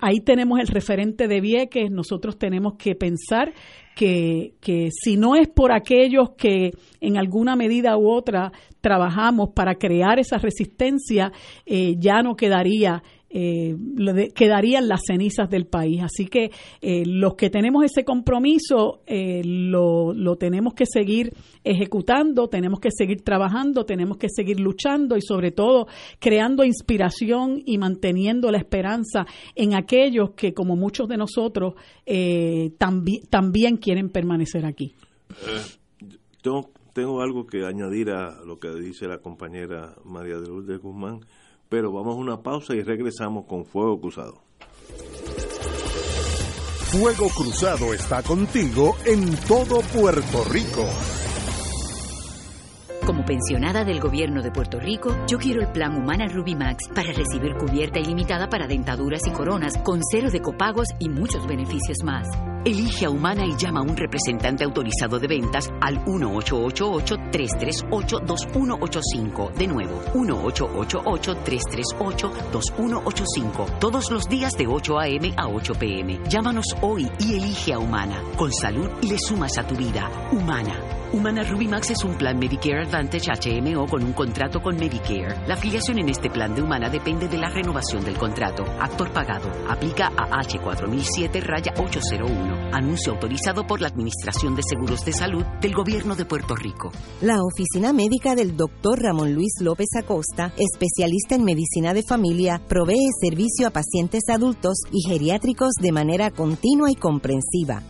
ahí tenemos el referente de Vieques, nosotros tenemos que pensar que, que si no es por aquellos que en alguna medida u otra trabajamos para crear esa resistencia, eh, ya no quedaría eh, quedarían las cenizas del país. Así que eh, los que tenemos ese compromiso eh, lo, lo, tenemos que seguir ejecutando, tenemos que seguir trabajando, tenemos que seguir luchando y sobre todo creando inspiración y manteniendo la esperanza en aquellos que, como muchos de nosotros, también, también quieren permanecer aquí. Tengo, tengo algo que añadir a lo que dice la compañera María de Lourdes Guzmán pero vamos a una pausa y regresamos con Fuego Cruzado. Fuego Cruzado está contigo en todo Puerto Rico. Como pensionada del gobierno de Puerto Rico, yo quiero el plan Humana Ruby Max para recibir cubierta ilimitada para dentaduras y coronas con cero de copagos y muchos beneficios más. Elige a Humana y llama a un representante autorizado de ventas al 1-888-338-2185. De nuevo, 1-888-338-2185. Todos los días de 8 a.m. a 8 p.m. Llámanos hoy y elige a Humana. Con salud le sumas a tu vida. Humana. Humana Ruby Max es un plan Medicare Advantage HMO con un contrato con Medicare. La afiliación en este plan de Humana depende de la renovación del contrato. Actor pagado. Aplica a H4007 raya 801. Anuncio autorizado por la Administración de Seguros de Salud del Gobierno de Puerto Rico. La oficina médica del Dr. Ramón Luis López Acosta, especialista en medicina de familia, provee servicio a pacientes adultos y geriátricos de manera continua y comprensiva,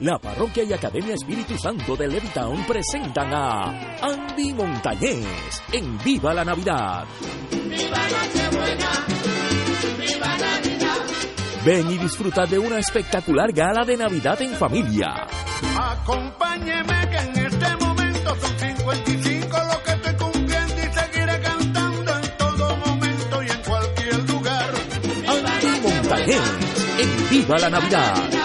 La Parroquia y Academia Espíritu Santo de Levittown presentan a Andy Montañez en Viva la Navidad. ¡Viva Nochebuena! ¡Viva Navidad! Ven y disfruta de una espectacular gala de Navidad en familia. Acompáñeme que en este momento son 55 lo que estoy cumpliendo y seguiré cantando en todo momento y en cualquier lugar. Andy Montañez en Viva la Navidad.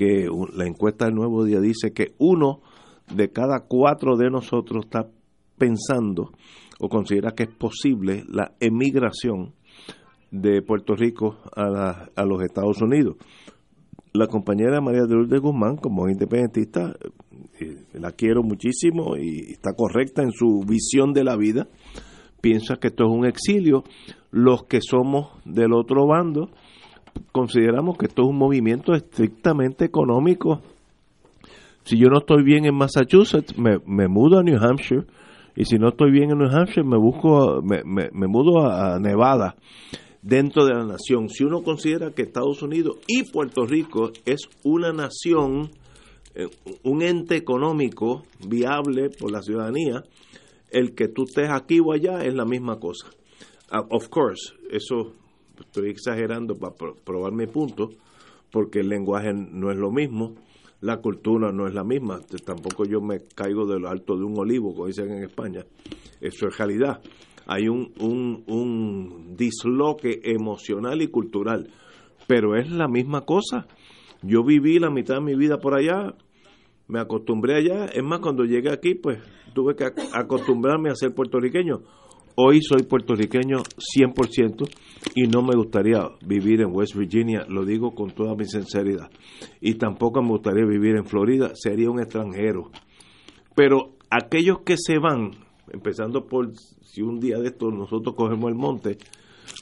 que la encuesta del Nuevo Día dice que uno de cada cuatro de nosotros está pensando o considera que es posible la emigración de Puerto Rico a, la- a los Estados Unidos. La compañera María de Lourdes Guzmán, como independentista, eh, la quiero muchísimo y está correcta en su visión de la vida, piensa que esto es un exilio. Los que somos del otro bando consideramos que esto es un movimiento estrictamente económico. Si yo no estoy bien en Massachusetts, me, me mudo a New Hampshire. Y si no estoy bien en New Hampshire, me busco, me, me- mudo a, a Nevada, dentro de la nación. Si uno considera que Estados Unidos y Puerto Rico es una nación, eh, un ente económico viable por la ciudadanía, el que tú estés aquí o allá es la misma cosa. Ah, of course, eso estoy exagerando para pro- probar mi punto, porque el lenguaje no es lo mismo, la cultura no es la misma, tampoco yo me caigo de lo alto de un olivo, como dicen en España, eso es realidad. Hay un, un, un disloque emocional y cultural, pero es la misma cosa. Yo viví la mitad de mi vida por allá, me acostumbré allá, es más, cuando llegué aquí, pues tuve que ac- acostumbrarme a ser puertorriqueño. Hoy soy puertorriqueño 100% y no me gustaría vivir en West Virginia, lo digo con toda mi sinceridad. Y tampoco me gustaría vivir en Florida, sería un extranjero. Pero aquellos que se van, empezando por si un día de estos nosotros cogemos el monte,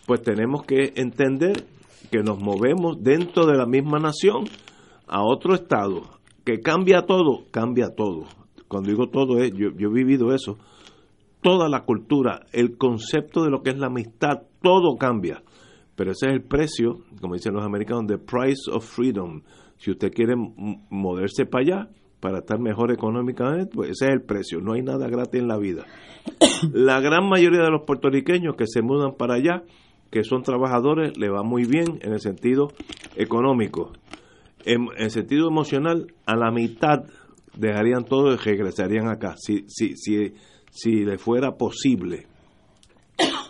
pues tenemos que entender que nos movemos dentro de la misma nación a otro estado, que cambia todo, cambia todo. Cuando digo todo, es, yo, yo he vivido eso. Toda la cultura, el concepto de lo que es la amistad, todo cambia. Pero ese es el precio, como dicen los americanos, the price of freedom. Si usted quiere moverse para allá, para estar mejor económicamente, pues ese es el precio. No hay nada gratis en la vida. La gran mayoría de los puertorriqueños que se mudan para allá, que son trabajadores, le va muy bien en el sentido económico. En, en el sentido emocional, a la mitad dejarían todo y regresarían acá, si, si, si, si le fuera posible.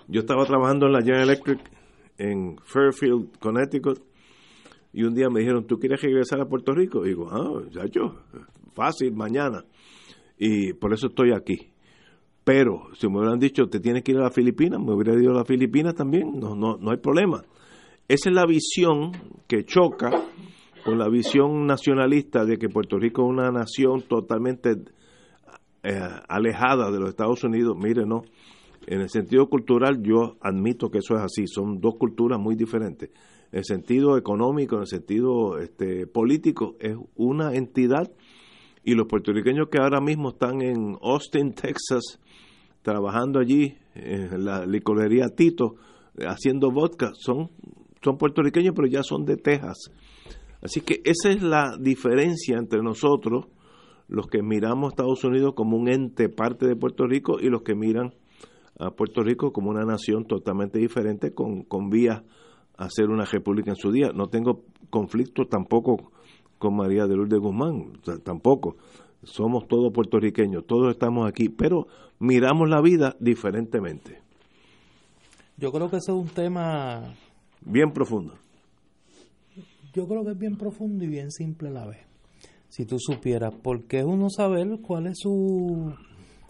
Yo estaba trabajando en la General Electric en Fairfield, Connecticut, y un día me dijeron, ¿tú quieres regresar a Puerto Rico? Y digo, ah, ya yo, fácil, mañana. Y por eso estoy aquí. Pero si me hubieran dicho, te tienes que ir a las Filipinas, me hubiera ido a las Filipinas también, no, no, no hay problema. Esa es la visión que choca con la visión nacionalista de que Puerto Rico es una nación totalmente eh, alejada de los Estados Unidos. Mire, no. En el sentido cultural, yo admito que eso es así. Son dos culturas muy diferentes. En el sentido económico, en el sentido este, político, es una entidad. Y los puertorriqueños que ahora mismo están en Austin, Texas, trabajando allí en la licorería Tito, haciendo vodka, son, son puertorriqueños, pero ya son de Texas. Así que esa es la diferencia entre nosotros, los que miramos a Estados Unidos como un ente parte de Puerto Rico y los que miran a Puerto Rico como una nación totalmente diferente con, con vías a ser una república en su día. No tengo conflicto tampoco con María de Lourdes Guzmán, o sea, tampoco. Somos todos puertorriqueños, todos estamos aquí, pero miramos la vida diferentemente. Yo creo que ese es un tema, Bien profundo. yo creo que es bien profundo y bien simple a la vez. Si tú supieras, porque es uno saber cuál es su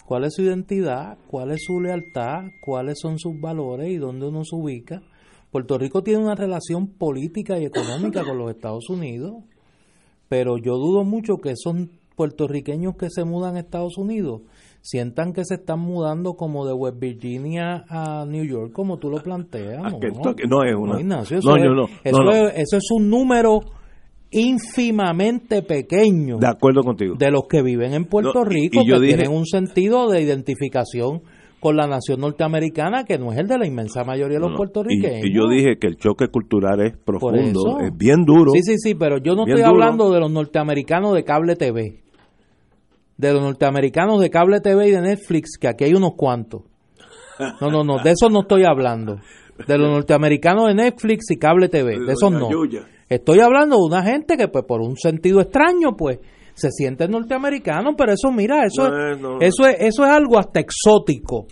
cuál es su identidad, cuál es su lealtad, cuáles son sus valores y dónde uno se ubica. Puerto Rico tiene una relación política y económica con los Estados Unidos, pero yo dudo mucho que esos puertorriqueños que se mudan a Estados Unidos sientan que se están mudando como de West Virginia a New York, como tú lo planteas. Ah, No, no es una- Ignacio, no, eso, yo es, no, eso, no, no. es- eso es un número ínfimamente pequeño De acuerdo contigo. de los que viven en Puerto No, Rico, y yo que dije- tienen un sentido de identificación con la nación norteamericana que no es el de la inmensa mayoría de los No, puertorriqueños. Y, y yo dije que el choque cultural es profundo, es bien duro. Sí, sí, sí, pero yo no estoy duro. hablando de los norteamericanos de cable TV. De los norteamericanos de cable TV y de Netflix, que aquí hay unos cuantos. No, no, no, de eso no estoy hablando. De los norteamericanos de Netflix y cable TV, de esos no. Yuya. Estoy hablando de una gente que pues por un sentido extraño pues se siente norteamericano, pero eso mira, eso No es, es- no. eso es eso es algo hasta exótico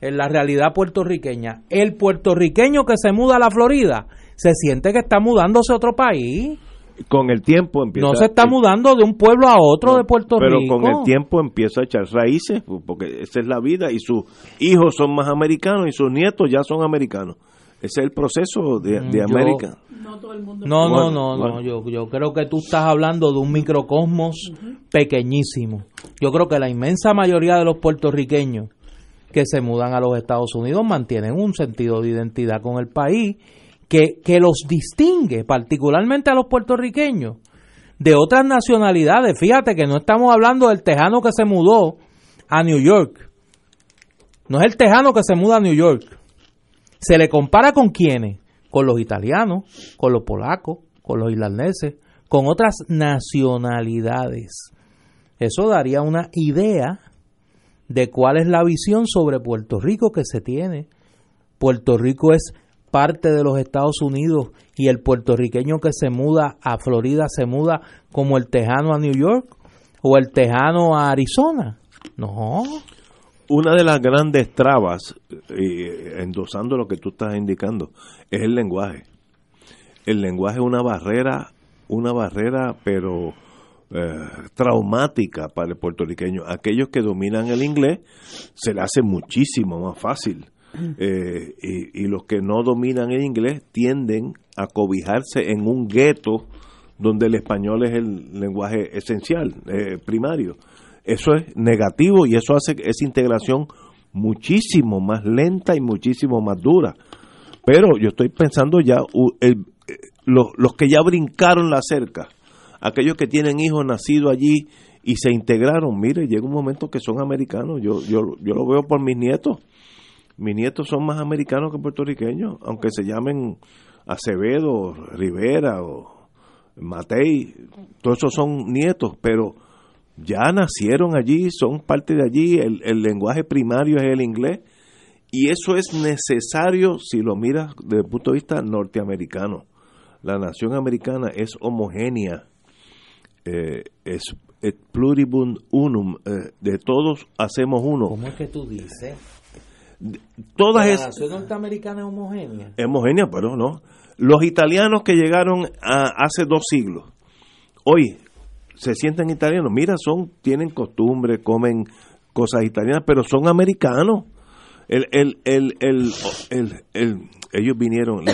en la realidad puertorriqueña. El puertorriqueño que se muda a la Florida se siente que está mudándose a otro país. Con el tiempo empieza No se está mudando de un pueblo a otro de Puerto pero Rico. con el tiempo empieza a echar raíces, porque esa es la vida y sus hijos son más americanos y sus nietos ya son americanos. Ese es el proceso de, de Mm, yo- América. No todo el mundo. No, no, no, bueno. no. Yo, yo creo que tú estás hablando de un microcosmos pequeñísimo. Yo creo que la inmensa mayoría de los puertorriqueños que se mudan a los Estados Unidos mantienen un sentido de identidad con el país que, que los distingue, particularmente a los puertorriqueños, de otras nacionalidades. Fíjate que no estamos hablando del tejano que se mudó a New York. No es el tejano que se muda a New York. Se le compara con quiénes? Con los italianos, con los polacos, con los irlandeses, con otras nacionalidades. Eso daría una idea de cuál es la visión sobre Puerto Rico que se tiene. Puerto Rico es parte de los Estados Unidos y el puertorriqueño que se muda a Florida se muda como el tejano a New York o el tejano a Arizona. No. Una de las grandes trabas, eh, endosando lo que tú estás indicando, es el lenguaje. El lenguaje es una barrera, una barrera, pero eh, traumática para el puertorriqueño. Aquellos que dominan el inglés se le hace muchísimo más fácil. Eh, y, y los que no dominan el inglés tienden a cobijarse en un gueto donde el español es el lenguaje esencial, eh, primario. Eso es negativo y eso hace esa integración muchísimo más lenta y muchísimo más dura. Pero yo estoy pensando ya, el- eh, los, los que ya brincaron la cerca, aquellos que tienen hijos nacidos allí y se integraron, mire, llega un momento que son americanos, yo, yo, yo lo veo por mis nietos, mis nietos son más americanos que puertorriqueños, aunque se llamen Acevedo, Rivera o Matei, todos esos son nietos, pero ya nacieron allí, son parte de allí, el, lenguaje primario es el inglés, y eso es necesario si lo miras desde el punto de vista norteamericano. La nación americana es homogénea, eh, es, es pluribund unum, eh, de todos hacemos uno. ¿Cómo es que tú dices? Todas ¿Que es la nación norteamericana es homogénea. homogénea, pero no. Los italianos que llegaron a- hace dos siglos, hoy se sienten italianos. Mira, son tienen costumbre, comen cosas italianas, pero son americanos. El, el, el, el, el- el- ellos vinieron, la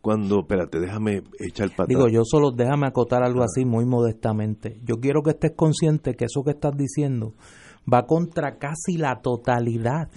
cuando, espérate, déjame echar para Digo, yo solo déjame acotar algo así muy modestamente. Yo quiero que estés consciente que eso que estás diciendo va contra casi la totalidad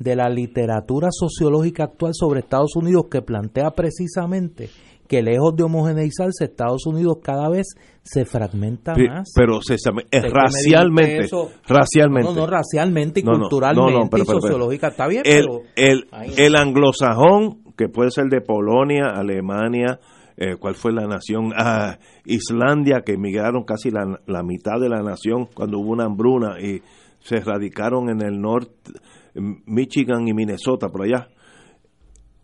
de la literatura sociológica actual sobre Estados Unidos que plantea precisamente que lejos de homogeneizarse, Estados Unidos cada vez se fragmenta más. Pero se, es racialmente, eso. racialmente. No, no, racialmente y No, culturalmente no, no, pero- y pero- sociológica. Está bien, el, pero... el, el anglosajón, que puede ser de Polonia, Alemania, eh, ¿cuál fue la nación? Ah, Islandia, que emigraron casi la, la mitad de la nación cuando hubo una hambruna y se radicaron en el norte, Michigan y Minnesota, por allá.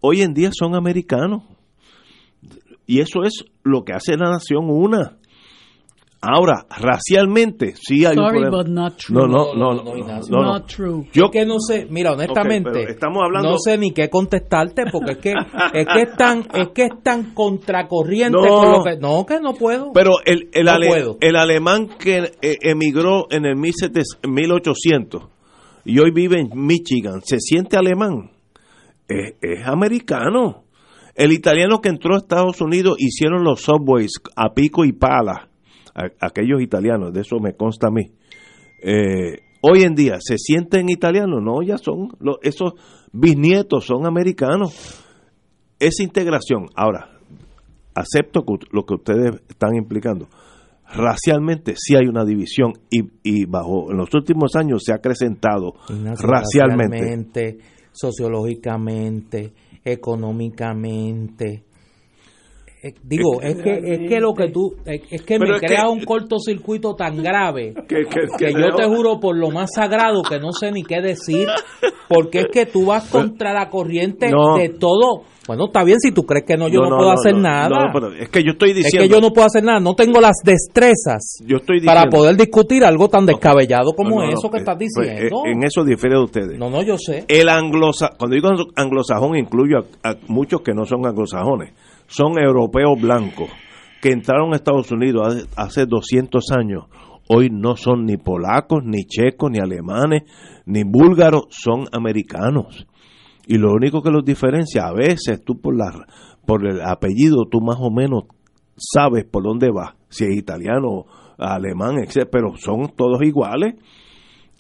Hoy en día son americanos. Y eso es lo que hace la nación una. Ahora, racialmente, sí hay Sorry, un problema. but not true. No, no, no, no, no, Ignacio. no, no. Not true. Yo que no sé, mira, honestamente, Ok, pero estamos hablando- no sé ni qué contestarte porque es que es que es tan es que es tan contracorriente No. con lo que no que no puedo. Pero el, el, No ale- puedo. el alemán que eh, emigró en el 1700 1800 y hoy vive en Michigan, ¿se siente alemán? Es, americano. El italiano que entró a Estados Unidos hicieron los subways a pico y pala. Aquellos italianos, de eso me consta a mí. Eh, hoy en día, ¿se sienten italianos? No, ya son, esos bisnietos son americanos. Esa integración, ahora, acepto lo que ustedes están implicando. Racialmente sí hay una división y, y bajo en los últimos años se ha acrecentado racialmente, sociológicamente, económicamente. Eh, digo, es que es que lo que tú es, es que Pero me es que- crea un cortocircuito tan grave Que- que- que que yo te juro por lo más sagrado que no sé ni qué decir, porque es que tú vas contra la corriente No. de todo. Bueno, está bien si tú crees que no, yo no, No, no, puedo hacer nada. no, pero es que yo estoy es diciendo- que yo no puedo hacer nada, no tengo las destrezas Yo estoy para diciendo- poder discutir algo tan descabellado como eso que eh, estás pues, diciendo. eh, en eso difiere de ustedes. No, no, yo sé. El anglosa, cuando digo anglosajón incluyo a, a muchos que no son anglosajones, son europeos blancos que entraron a Estados Unidos hace, hace 200 años. Hoy no son ni polacos, ni checos, ni alemanes, ni búlgaros, son americanos. Y lo único que los diferencia, a veces tú por, la, por el apellido, tú más o menos sabes por dónde va, si es italiano, alemán, etc. Pero son todos iguales.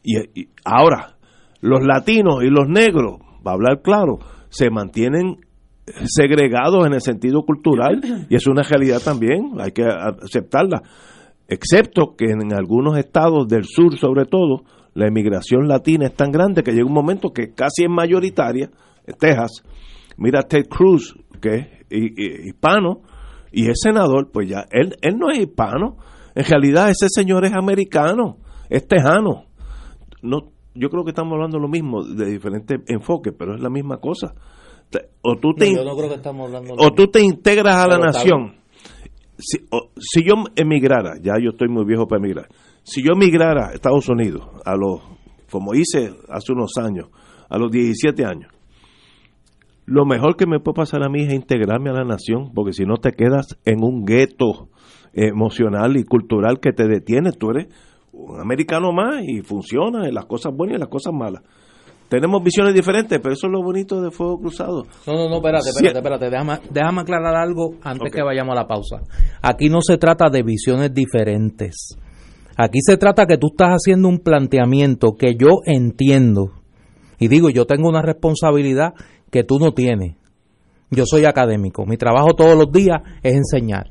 Y, y ahora, los latinos y los negros, va a hablar claro, se mantienen segregados en el sentido cultural y es una realidad también, hay que aceptarla. Excepto que en algunos estados del sur, sobre todo, la emigración latina es tan grande que llega un momento que casi es mayoritaria. En Texas, mira Ted Cruz, que es hi- hi- hispano y es senador, pues ya él, él no es hispano. En realidad, ese señor es americano, es tejano. No, yo creo que estamos hablando lo mismo de diferentes enfoques, pero es la misma cosa. O tú te, No, no hablando o tú te integras a la nación. Si, o- si yo emigrara, ya yo estoy muy viejo para emigrar, si yo emigrara a Estados Unidos, a los, como hice hace unos años, a los 17 años, lo mejor que me puede pasar a mí es integrarme a la nación, porque si no te quedas en un gueto emocional y cultural que te detiene, tú eres un americano más y funciona en las cosas buenas y en las cosas malas. Tenemos visiones diferentes, pero eso es lo bonito de Fuego Cruzado. No, no, no, espérate, espérate, espérate. Déjame, déjame aclarar algo antes que vayamos a la pausa. Aquí no se trata de visiones diferentes. Aquí se trata que tú estás haciendo un planteamiento que yo entiendo. Y digo, yo tengo una responsabilidad que tú no tienes. Yo soy académico, mi trabajo todos los días es enseñar.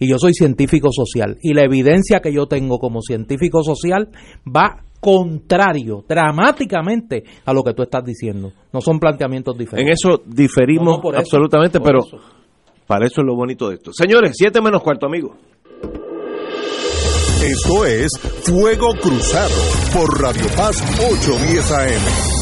Y yo soy científico social. Y la evidencia que yo tengo como científico social va contrario, dramáticamente, a lo que tú estás diciendo. No son planteamientos En diferentes. eso diferimos No, no, por eso, absolutamente, pero eso. para eso es lo bonito de esto. Señores, siete menos cuarto, amigos. Esto es Fuego Cruzado por Radio Paz 810 AM.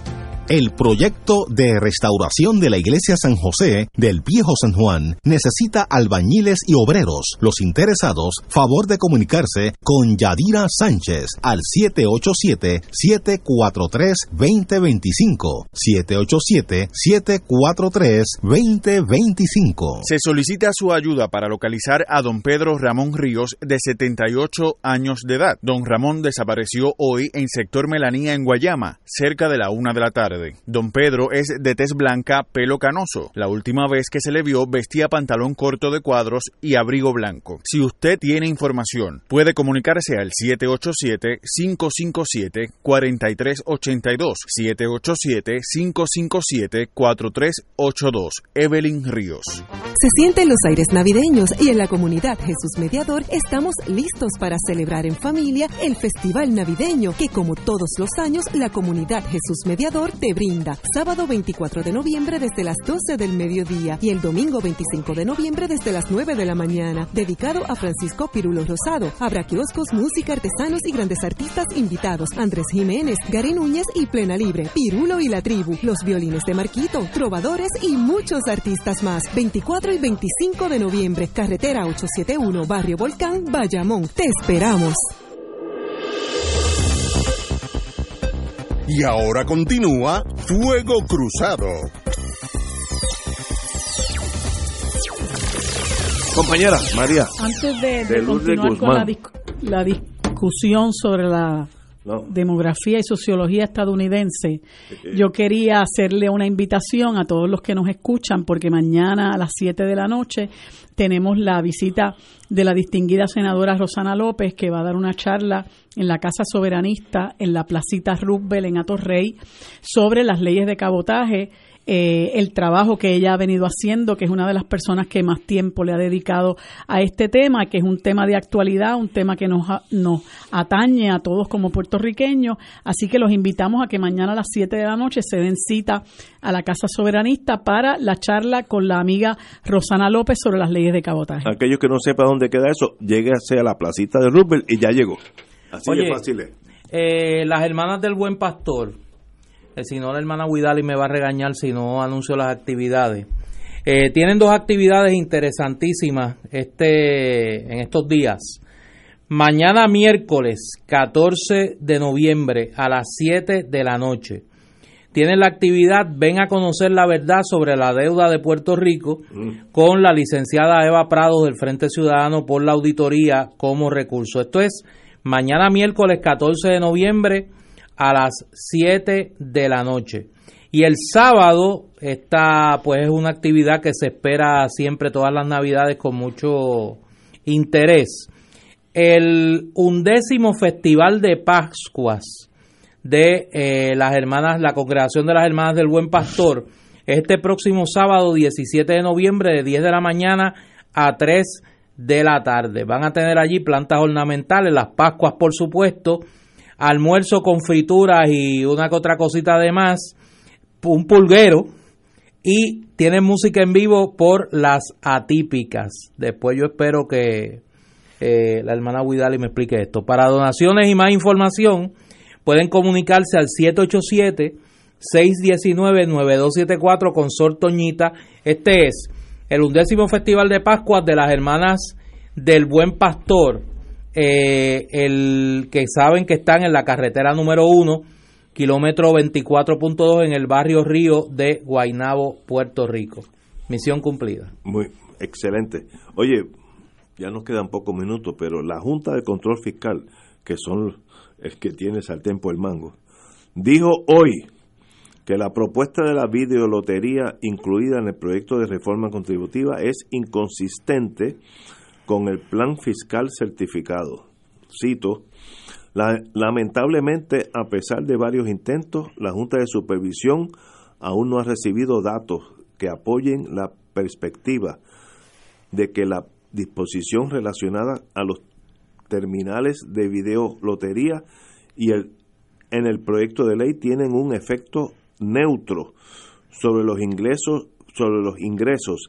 El proyecto de restauración de la iglesia San José del Viejo San Juan necesita albañiles y obreros. Los interesados, favor de comunicarse con Yadira Sánchez al 787-743-2025. 787-743-2025. Se solicita su ayuda para localizar a don Pedro Ramón Ríos, de 78 años de edad. Don Ramón desapareció hoy en sector Melanía, en Guayama, cerca de la una de la tarde. Don Pedro es de tez blanca, pelo canoso. La última vez que se le vio vestía pantalón corto de cuadros y abrigo blanco. Si usted tiene información, puede comunicarse al 787-557-4382. 787-557-4382. Evelyn Ríos. Se sienten los aires navideños y en la comunidad Jesús Mediador estamos listos para celebrar en familia el Festival Navideño que como todos los años la comunidad Jesús Mediador te brinda. Sábado 24 de noviembre desde las 12 del mediodía y el domingo 25 de noviembre desde las 9 de la mañana. Dedicado a Francisco Pirulo Rosado. Habrá kioscos, música, artesanos y grandes artistas invitados. Andrés Jiménez, Gary Núñez y Plena Libre. Pirulo y la tribu. Los violines de Marquito. Trovadores y muchos artistas más. 24 y 25 de noviembre. Carretera 871, Barrio Volcán, Bayamón. Te esperamos. Y ahora continúa Fuego Cruzado. Compañera, María. Antes de, de de Lourdes continuar con la, dis- la discusión sobre la No. demografía y sociología estadounidense, yo quería hacerle una invitación a todos los que nos escuchan, porque mañana a las 7 de la noche tenemos la visita de la distinguida senadora Rosana López, que va a dar una charla en la Casa Soberanista, en la Placita Roosevelt en Atorrey, sobre las leyes de cabotaje eh, el trabajo que ella ha venido haciendo, que es una de las personas que más tiempo le ha dedicado a este tema, que es un tema de actualidad, un tema que nos, nos atañe a todos como puertorriqueños. Así que los invitamos a que mañana a las 7 de la noche se den cita a la Casa Soberanista para la charla con la amiga Rosana López sobre las leyes de cabotaje. Aquellos que no sepan dónde queda eso, lléguese a la placita de Roosevelt y ya llegó. Así Oye, de fácil es. Eh, las hermanas del Buen Pastor, eh, si no la hermana Guidali me va a regañar si no anuncio las actividades. Eh, tienen dos actividades interesantísimas este en estos días. Mañana miércoles 14 de noviembre a las 7 de la noche. Tienen la actividad Ven a conocer la verdad sobre la deuda de Puerto Rico con la licenciada Eva Prado del Frente Ciudadano por la auditoría como recurso. Esto es mañana miércoles 14 de noviembre a las 7 de la noche. Y el sábado, esta pues es una actividad que se espera siempre todas las navidades con mucho interés. El undécimo Festival de Pascuas de eh, las hermanas, la congregación de las hermanas del Buen Pastor, este próximo sábado 17 de noviembre de 10 de la mañana a 3 de la tarde. Van a tener allí plantas ornamentales, las Pascuas por supuesto, almuerzo con frituras y una otra cosita de más, un pulguero y tienen música en vivo por las atípicas. Después yo espero que eh, la hermana Widali me explique esto. Para donaciones y más información pueden comunicarse al 787 619-9274 con Sor Toñita. Este es el undécimo Festival de Pascua de las Hermanas del Buen Pastor, eh, el que saben que están en la carretera número 1, kilómetro 24.2 en el barrio Río de Guaynabo, Puerto Rico. Misión cumplida. Muy excelente. Oye, ya nos quedan pocos minutos, pero la Junta de Control Fiscal, que son el que tiene al tiempo el mango, dijo hoy que la propuesta de la videolotería incluida en el proyecto de reforma contributiva es inconsistente con el plan fiscal certificado. Cito, lamentablemente, a pesar de varios intentos, la Junta de Supervisión aún no ha recibido datos que apoyen la perspectiva de que la disposición relacionada a los terminales de videolotería y el, en el proyecto de ley tienen un efecto neutro sobre los ingresos, sobre los ingresos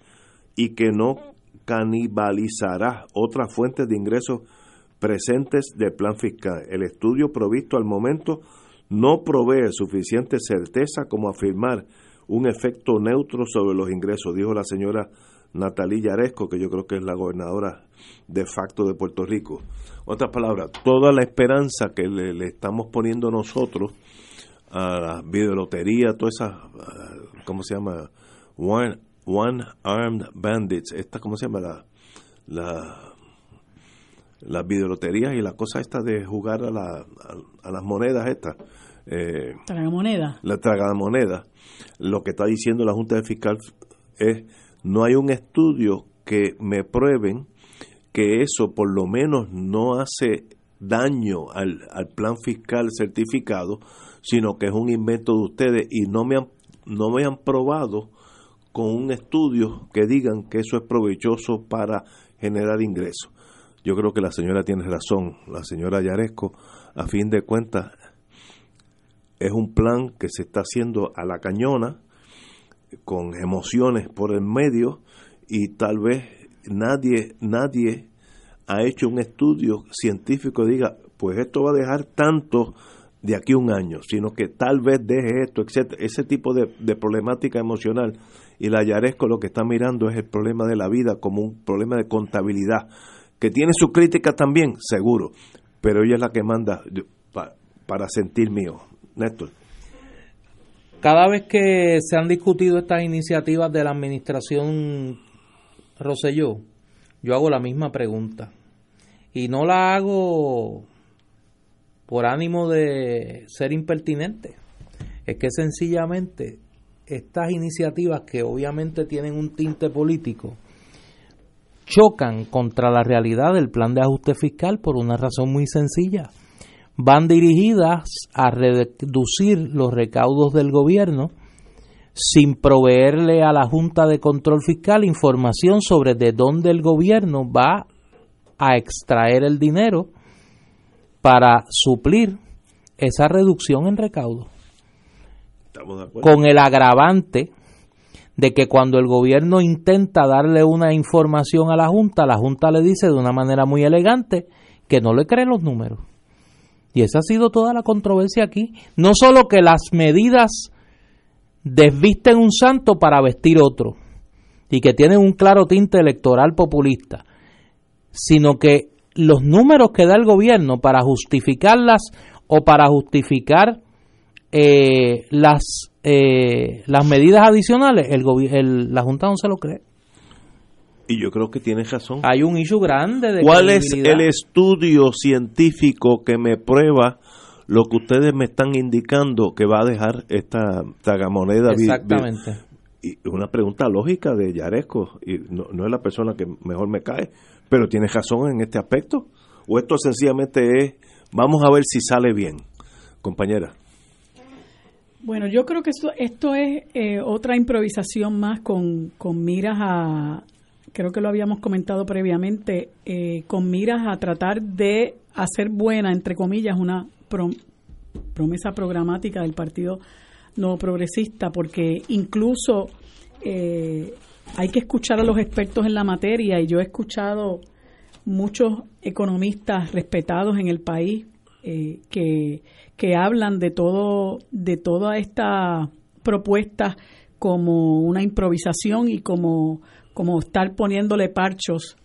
y que no canibalizará otras fuentes de ingresos presentes del plan fiscal. El estudio provisto al momento no provee suficiente certeza como afirmar un efecto neutro sobre los ingresos, dijo la señora Natalia Yaresco, que yo creo que es la gobernadora de facto de Puerto Rico. Otras palabras, toda la esperanza que le, le estamos poniendo nosotros a la videolotería, todas esas, ¿cómo se llama? One, One Armed Bandits, esta, ¿cómo se llama? La, la, las videoloterías y la cosa esta de jugar a, la, a, las monedas estas. Eh, moneda La moneda Lo que está diciendo la Junta de Fiscal es, no hay un estudio que me prueben que eso por lo menos no hace daño al, al plan fiscal certificado, sino que es un invento de ustedes y no me han, no me han probado con un estudio que digan que eso es provechoso para generar ingresos. Yo creo que la señora tiene razón, la señora Yaresco, a fin de cuentas, es un plan que se está haciendo a la cañona, con emociones por el medio, y tal vez nadie, nadie ha hecho un estudio científico que diga, pues esto va a dejar tanto de aquí un año, sino que tal vez deje esto, etc. Ese tipo de, problemática emocional. Y la Yaresco lo que está mirando es el problema de la vida como un problema de contabilidad, que tiene su crítica también, seguro, pero ella es la que manda para sentir mío. Néstor. Cada vez que se han discutido estas iniciativas de la administración Roselló, yo hago la misma pregunta. Y no la hago por ánimo de ser impertinente. Es que sencillamente estas iniciativas que obviamente tienen un tinte político chocan contra la realidad del plan de ajuste fiscal por una razón muy sencilla. Van dirigidas a reducir los recaudos del gobierno sin proveerle a la Junta de Control Fiscal información sobre de dónde el gobierno va a extraer el dinero para suplir esa reducción en recaudo. Con el agravante de que cuando el gobierno intenta darle una información a la Junta, la Junta le dice de una manera muy elegante que no le cree los números. Y esa ha sido toda la controversia aquí. No solo que las medidas desvisten un santo para vestir otro y que tienen un claro tinte electoral populista, sino que los números que da el gobierno para justificarlas o para justificar eh, las eh, las medidas adicionales, el, el, la Junta no se lo cree. Y yo creo que tienes razón. Hay un issue grande de ¿Cuál es el estudio científico que me prueba lo que ustedes me están indicando que va a dejar esta vi- Exactamente. y una pregunta lógica de Yaresco, y no, no es la persona que mejor me cae, pero tiene razón en este aspecto. O esto sencillamente es, vamos a ver si sale bien, compañera. Bueno, yo creo que esto, esto es eh, otra improvisación más con, con miras a, creo que lo habíamos comentado previamente, eh, con miras a tratar de hacer buena, entre comillas, una prom- promesa programática del Partido No Progresista, porque incluso eh, hay que escuchar a los expertos en la materia y yo he escuchado muchos economistas respetados en el país eh, que, que hablan de todo de toda esta propuesta como una improvisación y como, como estar poniéndole parchos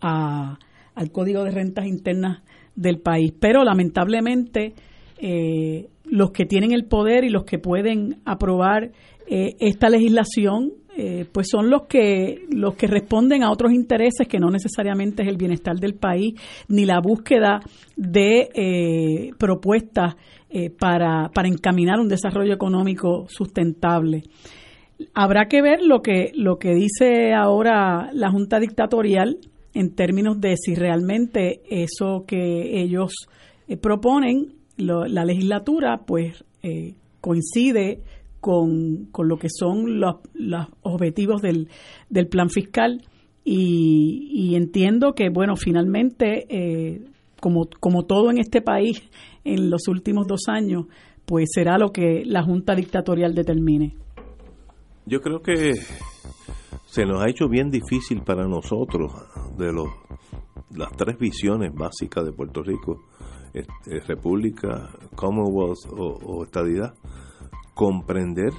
a- al código de rentas internas del país. Pero lamentablemente eh, los que tienen el poder y los que pueden aprobar eh, esta legislación eh, pues son los que los que responden a otros intereses que no necesariamente es el bienestar del país ni la búsqueda de eh, propuestas eh, para, para encaminar un desarrollo económico sustentable. Habrá que ver lo que lo que dice ahora la Junta Dictatorial en términos de si realmente eso que ellos proponen, la legislatura, pues coincide con, con lo que son los, los objetivos del, del plan fiscal y, entiendo que, bueno, finalmente, eh, como, como todo en este país en los últimos dos años, pues será lo que la Junta Dictatorial determine. Yo creo que se nos ha hecho bien difícil para nosotros, de los, las tres visiones básicas de Puerto Rico, eh, eh, República, Commonwealth o Estadidad, comprender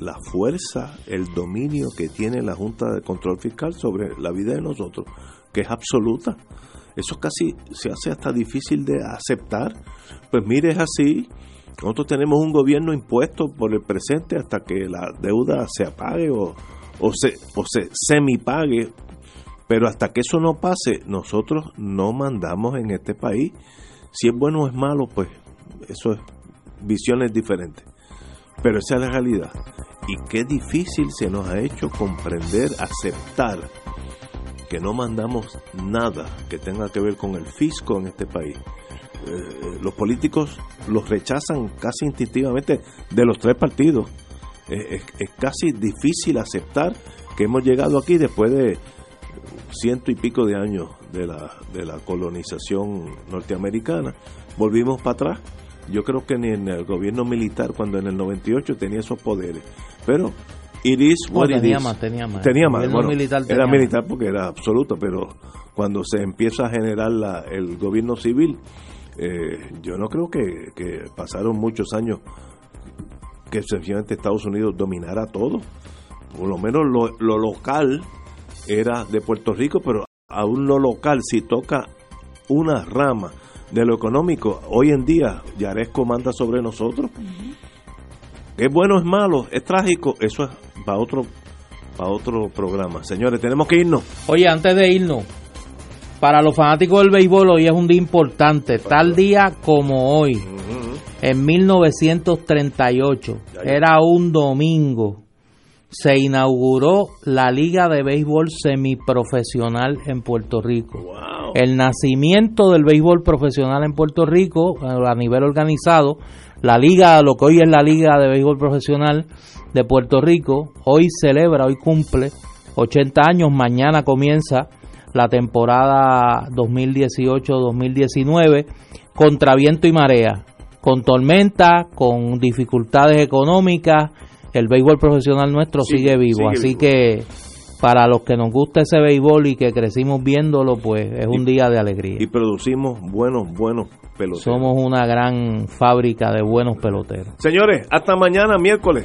la fuerza, el dominio que tiene la Junta de Control Fiscal sobre la vida de nosotros, que es absoluta. Eso casi se hace hasta difícil de aceptar. Pues mire, es así. Nosotros tenemos un gobierno impuesto por el presente hasta que la deuda se apague o, o se, o se semipague. Pero hasta que eso no pase, nosotros no mandamos en este país. Si es bueno o es malo, pues eso es visiones diferentes. Pero esa es la realidad. Y qué difícil se nos ha hecho comprender, aceptar que no mandamos nada que tenga que ver con el fisco en este país. Eh, los políticos los rechazan casi instintivamente de los tres partidos. Eh, es, es casi difícil aceptar que hemos llegado aquí después de ciento y pico de años de la, de la colonización norteamericana. Volvimos para atrás. Yo creo que ni en el gobierno militar, cuando en el 98 tenía esos poderes. Pero it is No, what it tenía is. más, tenía más. Tenía más. Bueno, militar tenía era más. militar porque era absoluto, pero cuando se empieza a generar la, el gobierno civil, eh, yo no creo que, que pasaron muchos años que sencillamente Estados Unidos dominara todo. Por lo menos lo, lo local era de Puerto Rico, pero aún lo local, si toca una rama de lo económico, hoy en día Yaresco manda sobre nosotros. Es bueno, es malo, es trágico, eso es para otro, para otro programa. Señores, tenemos que irnos. Oye, antes de irnos, para los fanáticos del béisbol hoy es un día importante, tal día como hoy, en 1938, era un domingo, se inauguró la Liga de Béisbol Semiprofesional en Puerto Rico. El nacimiento del béisbol profesional en Puerto Rico eh, a nivel organizado, la liga, lo que hoy es la Liga de Béisbol Profesional de Puerto Rico, hoy celebra, hoy cumple 80 años, mañana comienza la temporada 2018-2019 contra viento y marea, con tormenta, con dificultades económicas, el béisbol profesional nuestro sigue, Sigue- vivo, sigue así vivo. que para los que nos gusta ese béisbol y que crecimos viéndolo, pues es un día de alegría. Y producimos buenos, buenos peloteros. Somos una gran fábrica de buenos peloteros. Señores, hasta mañana miércoles.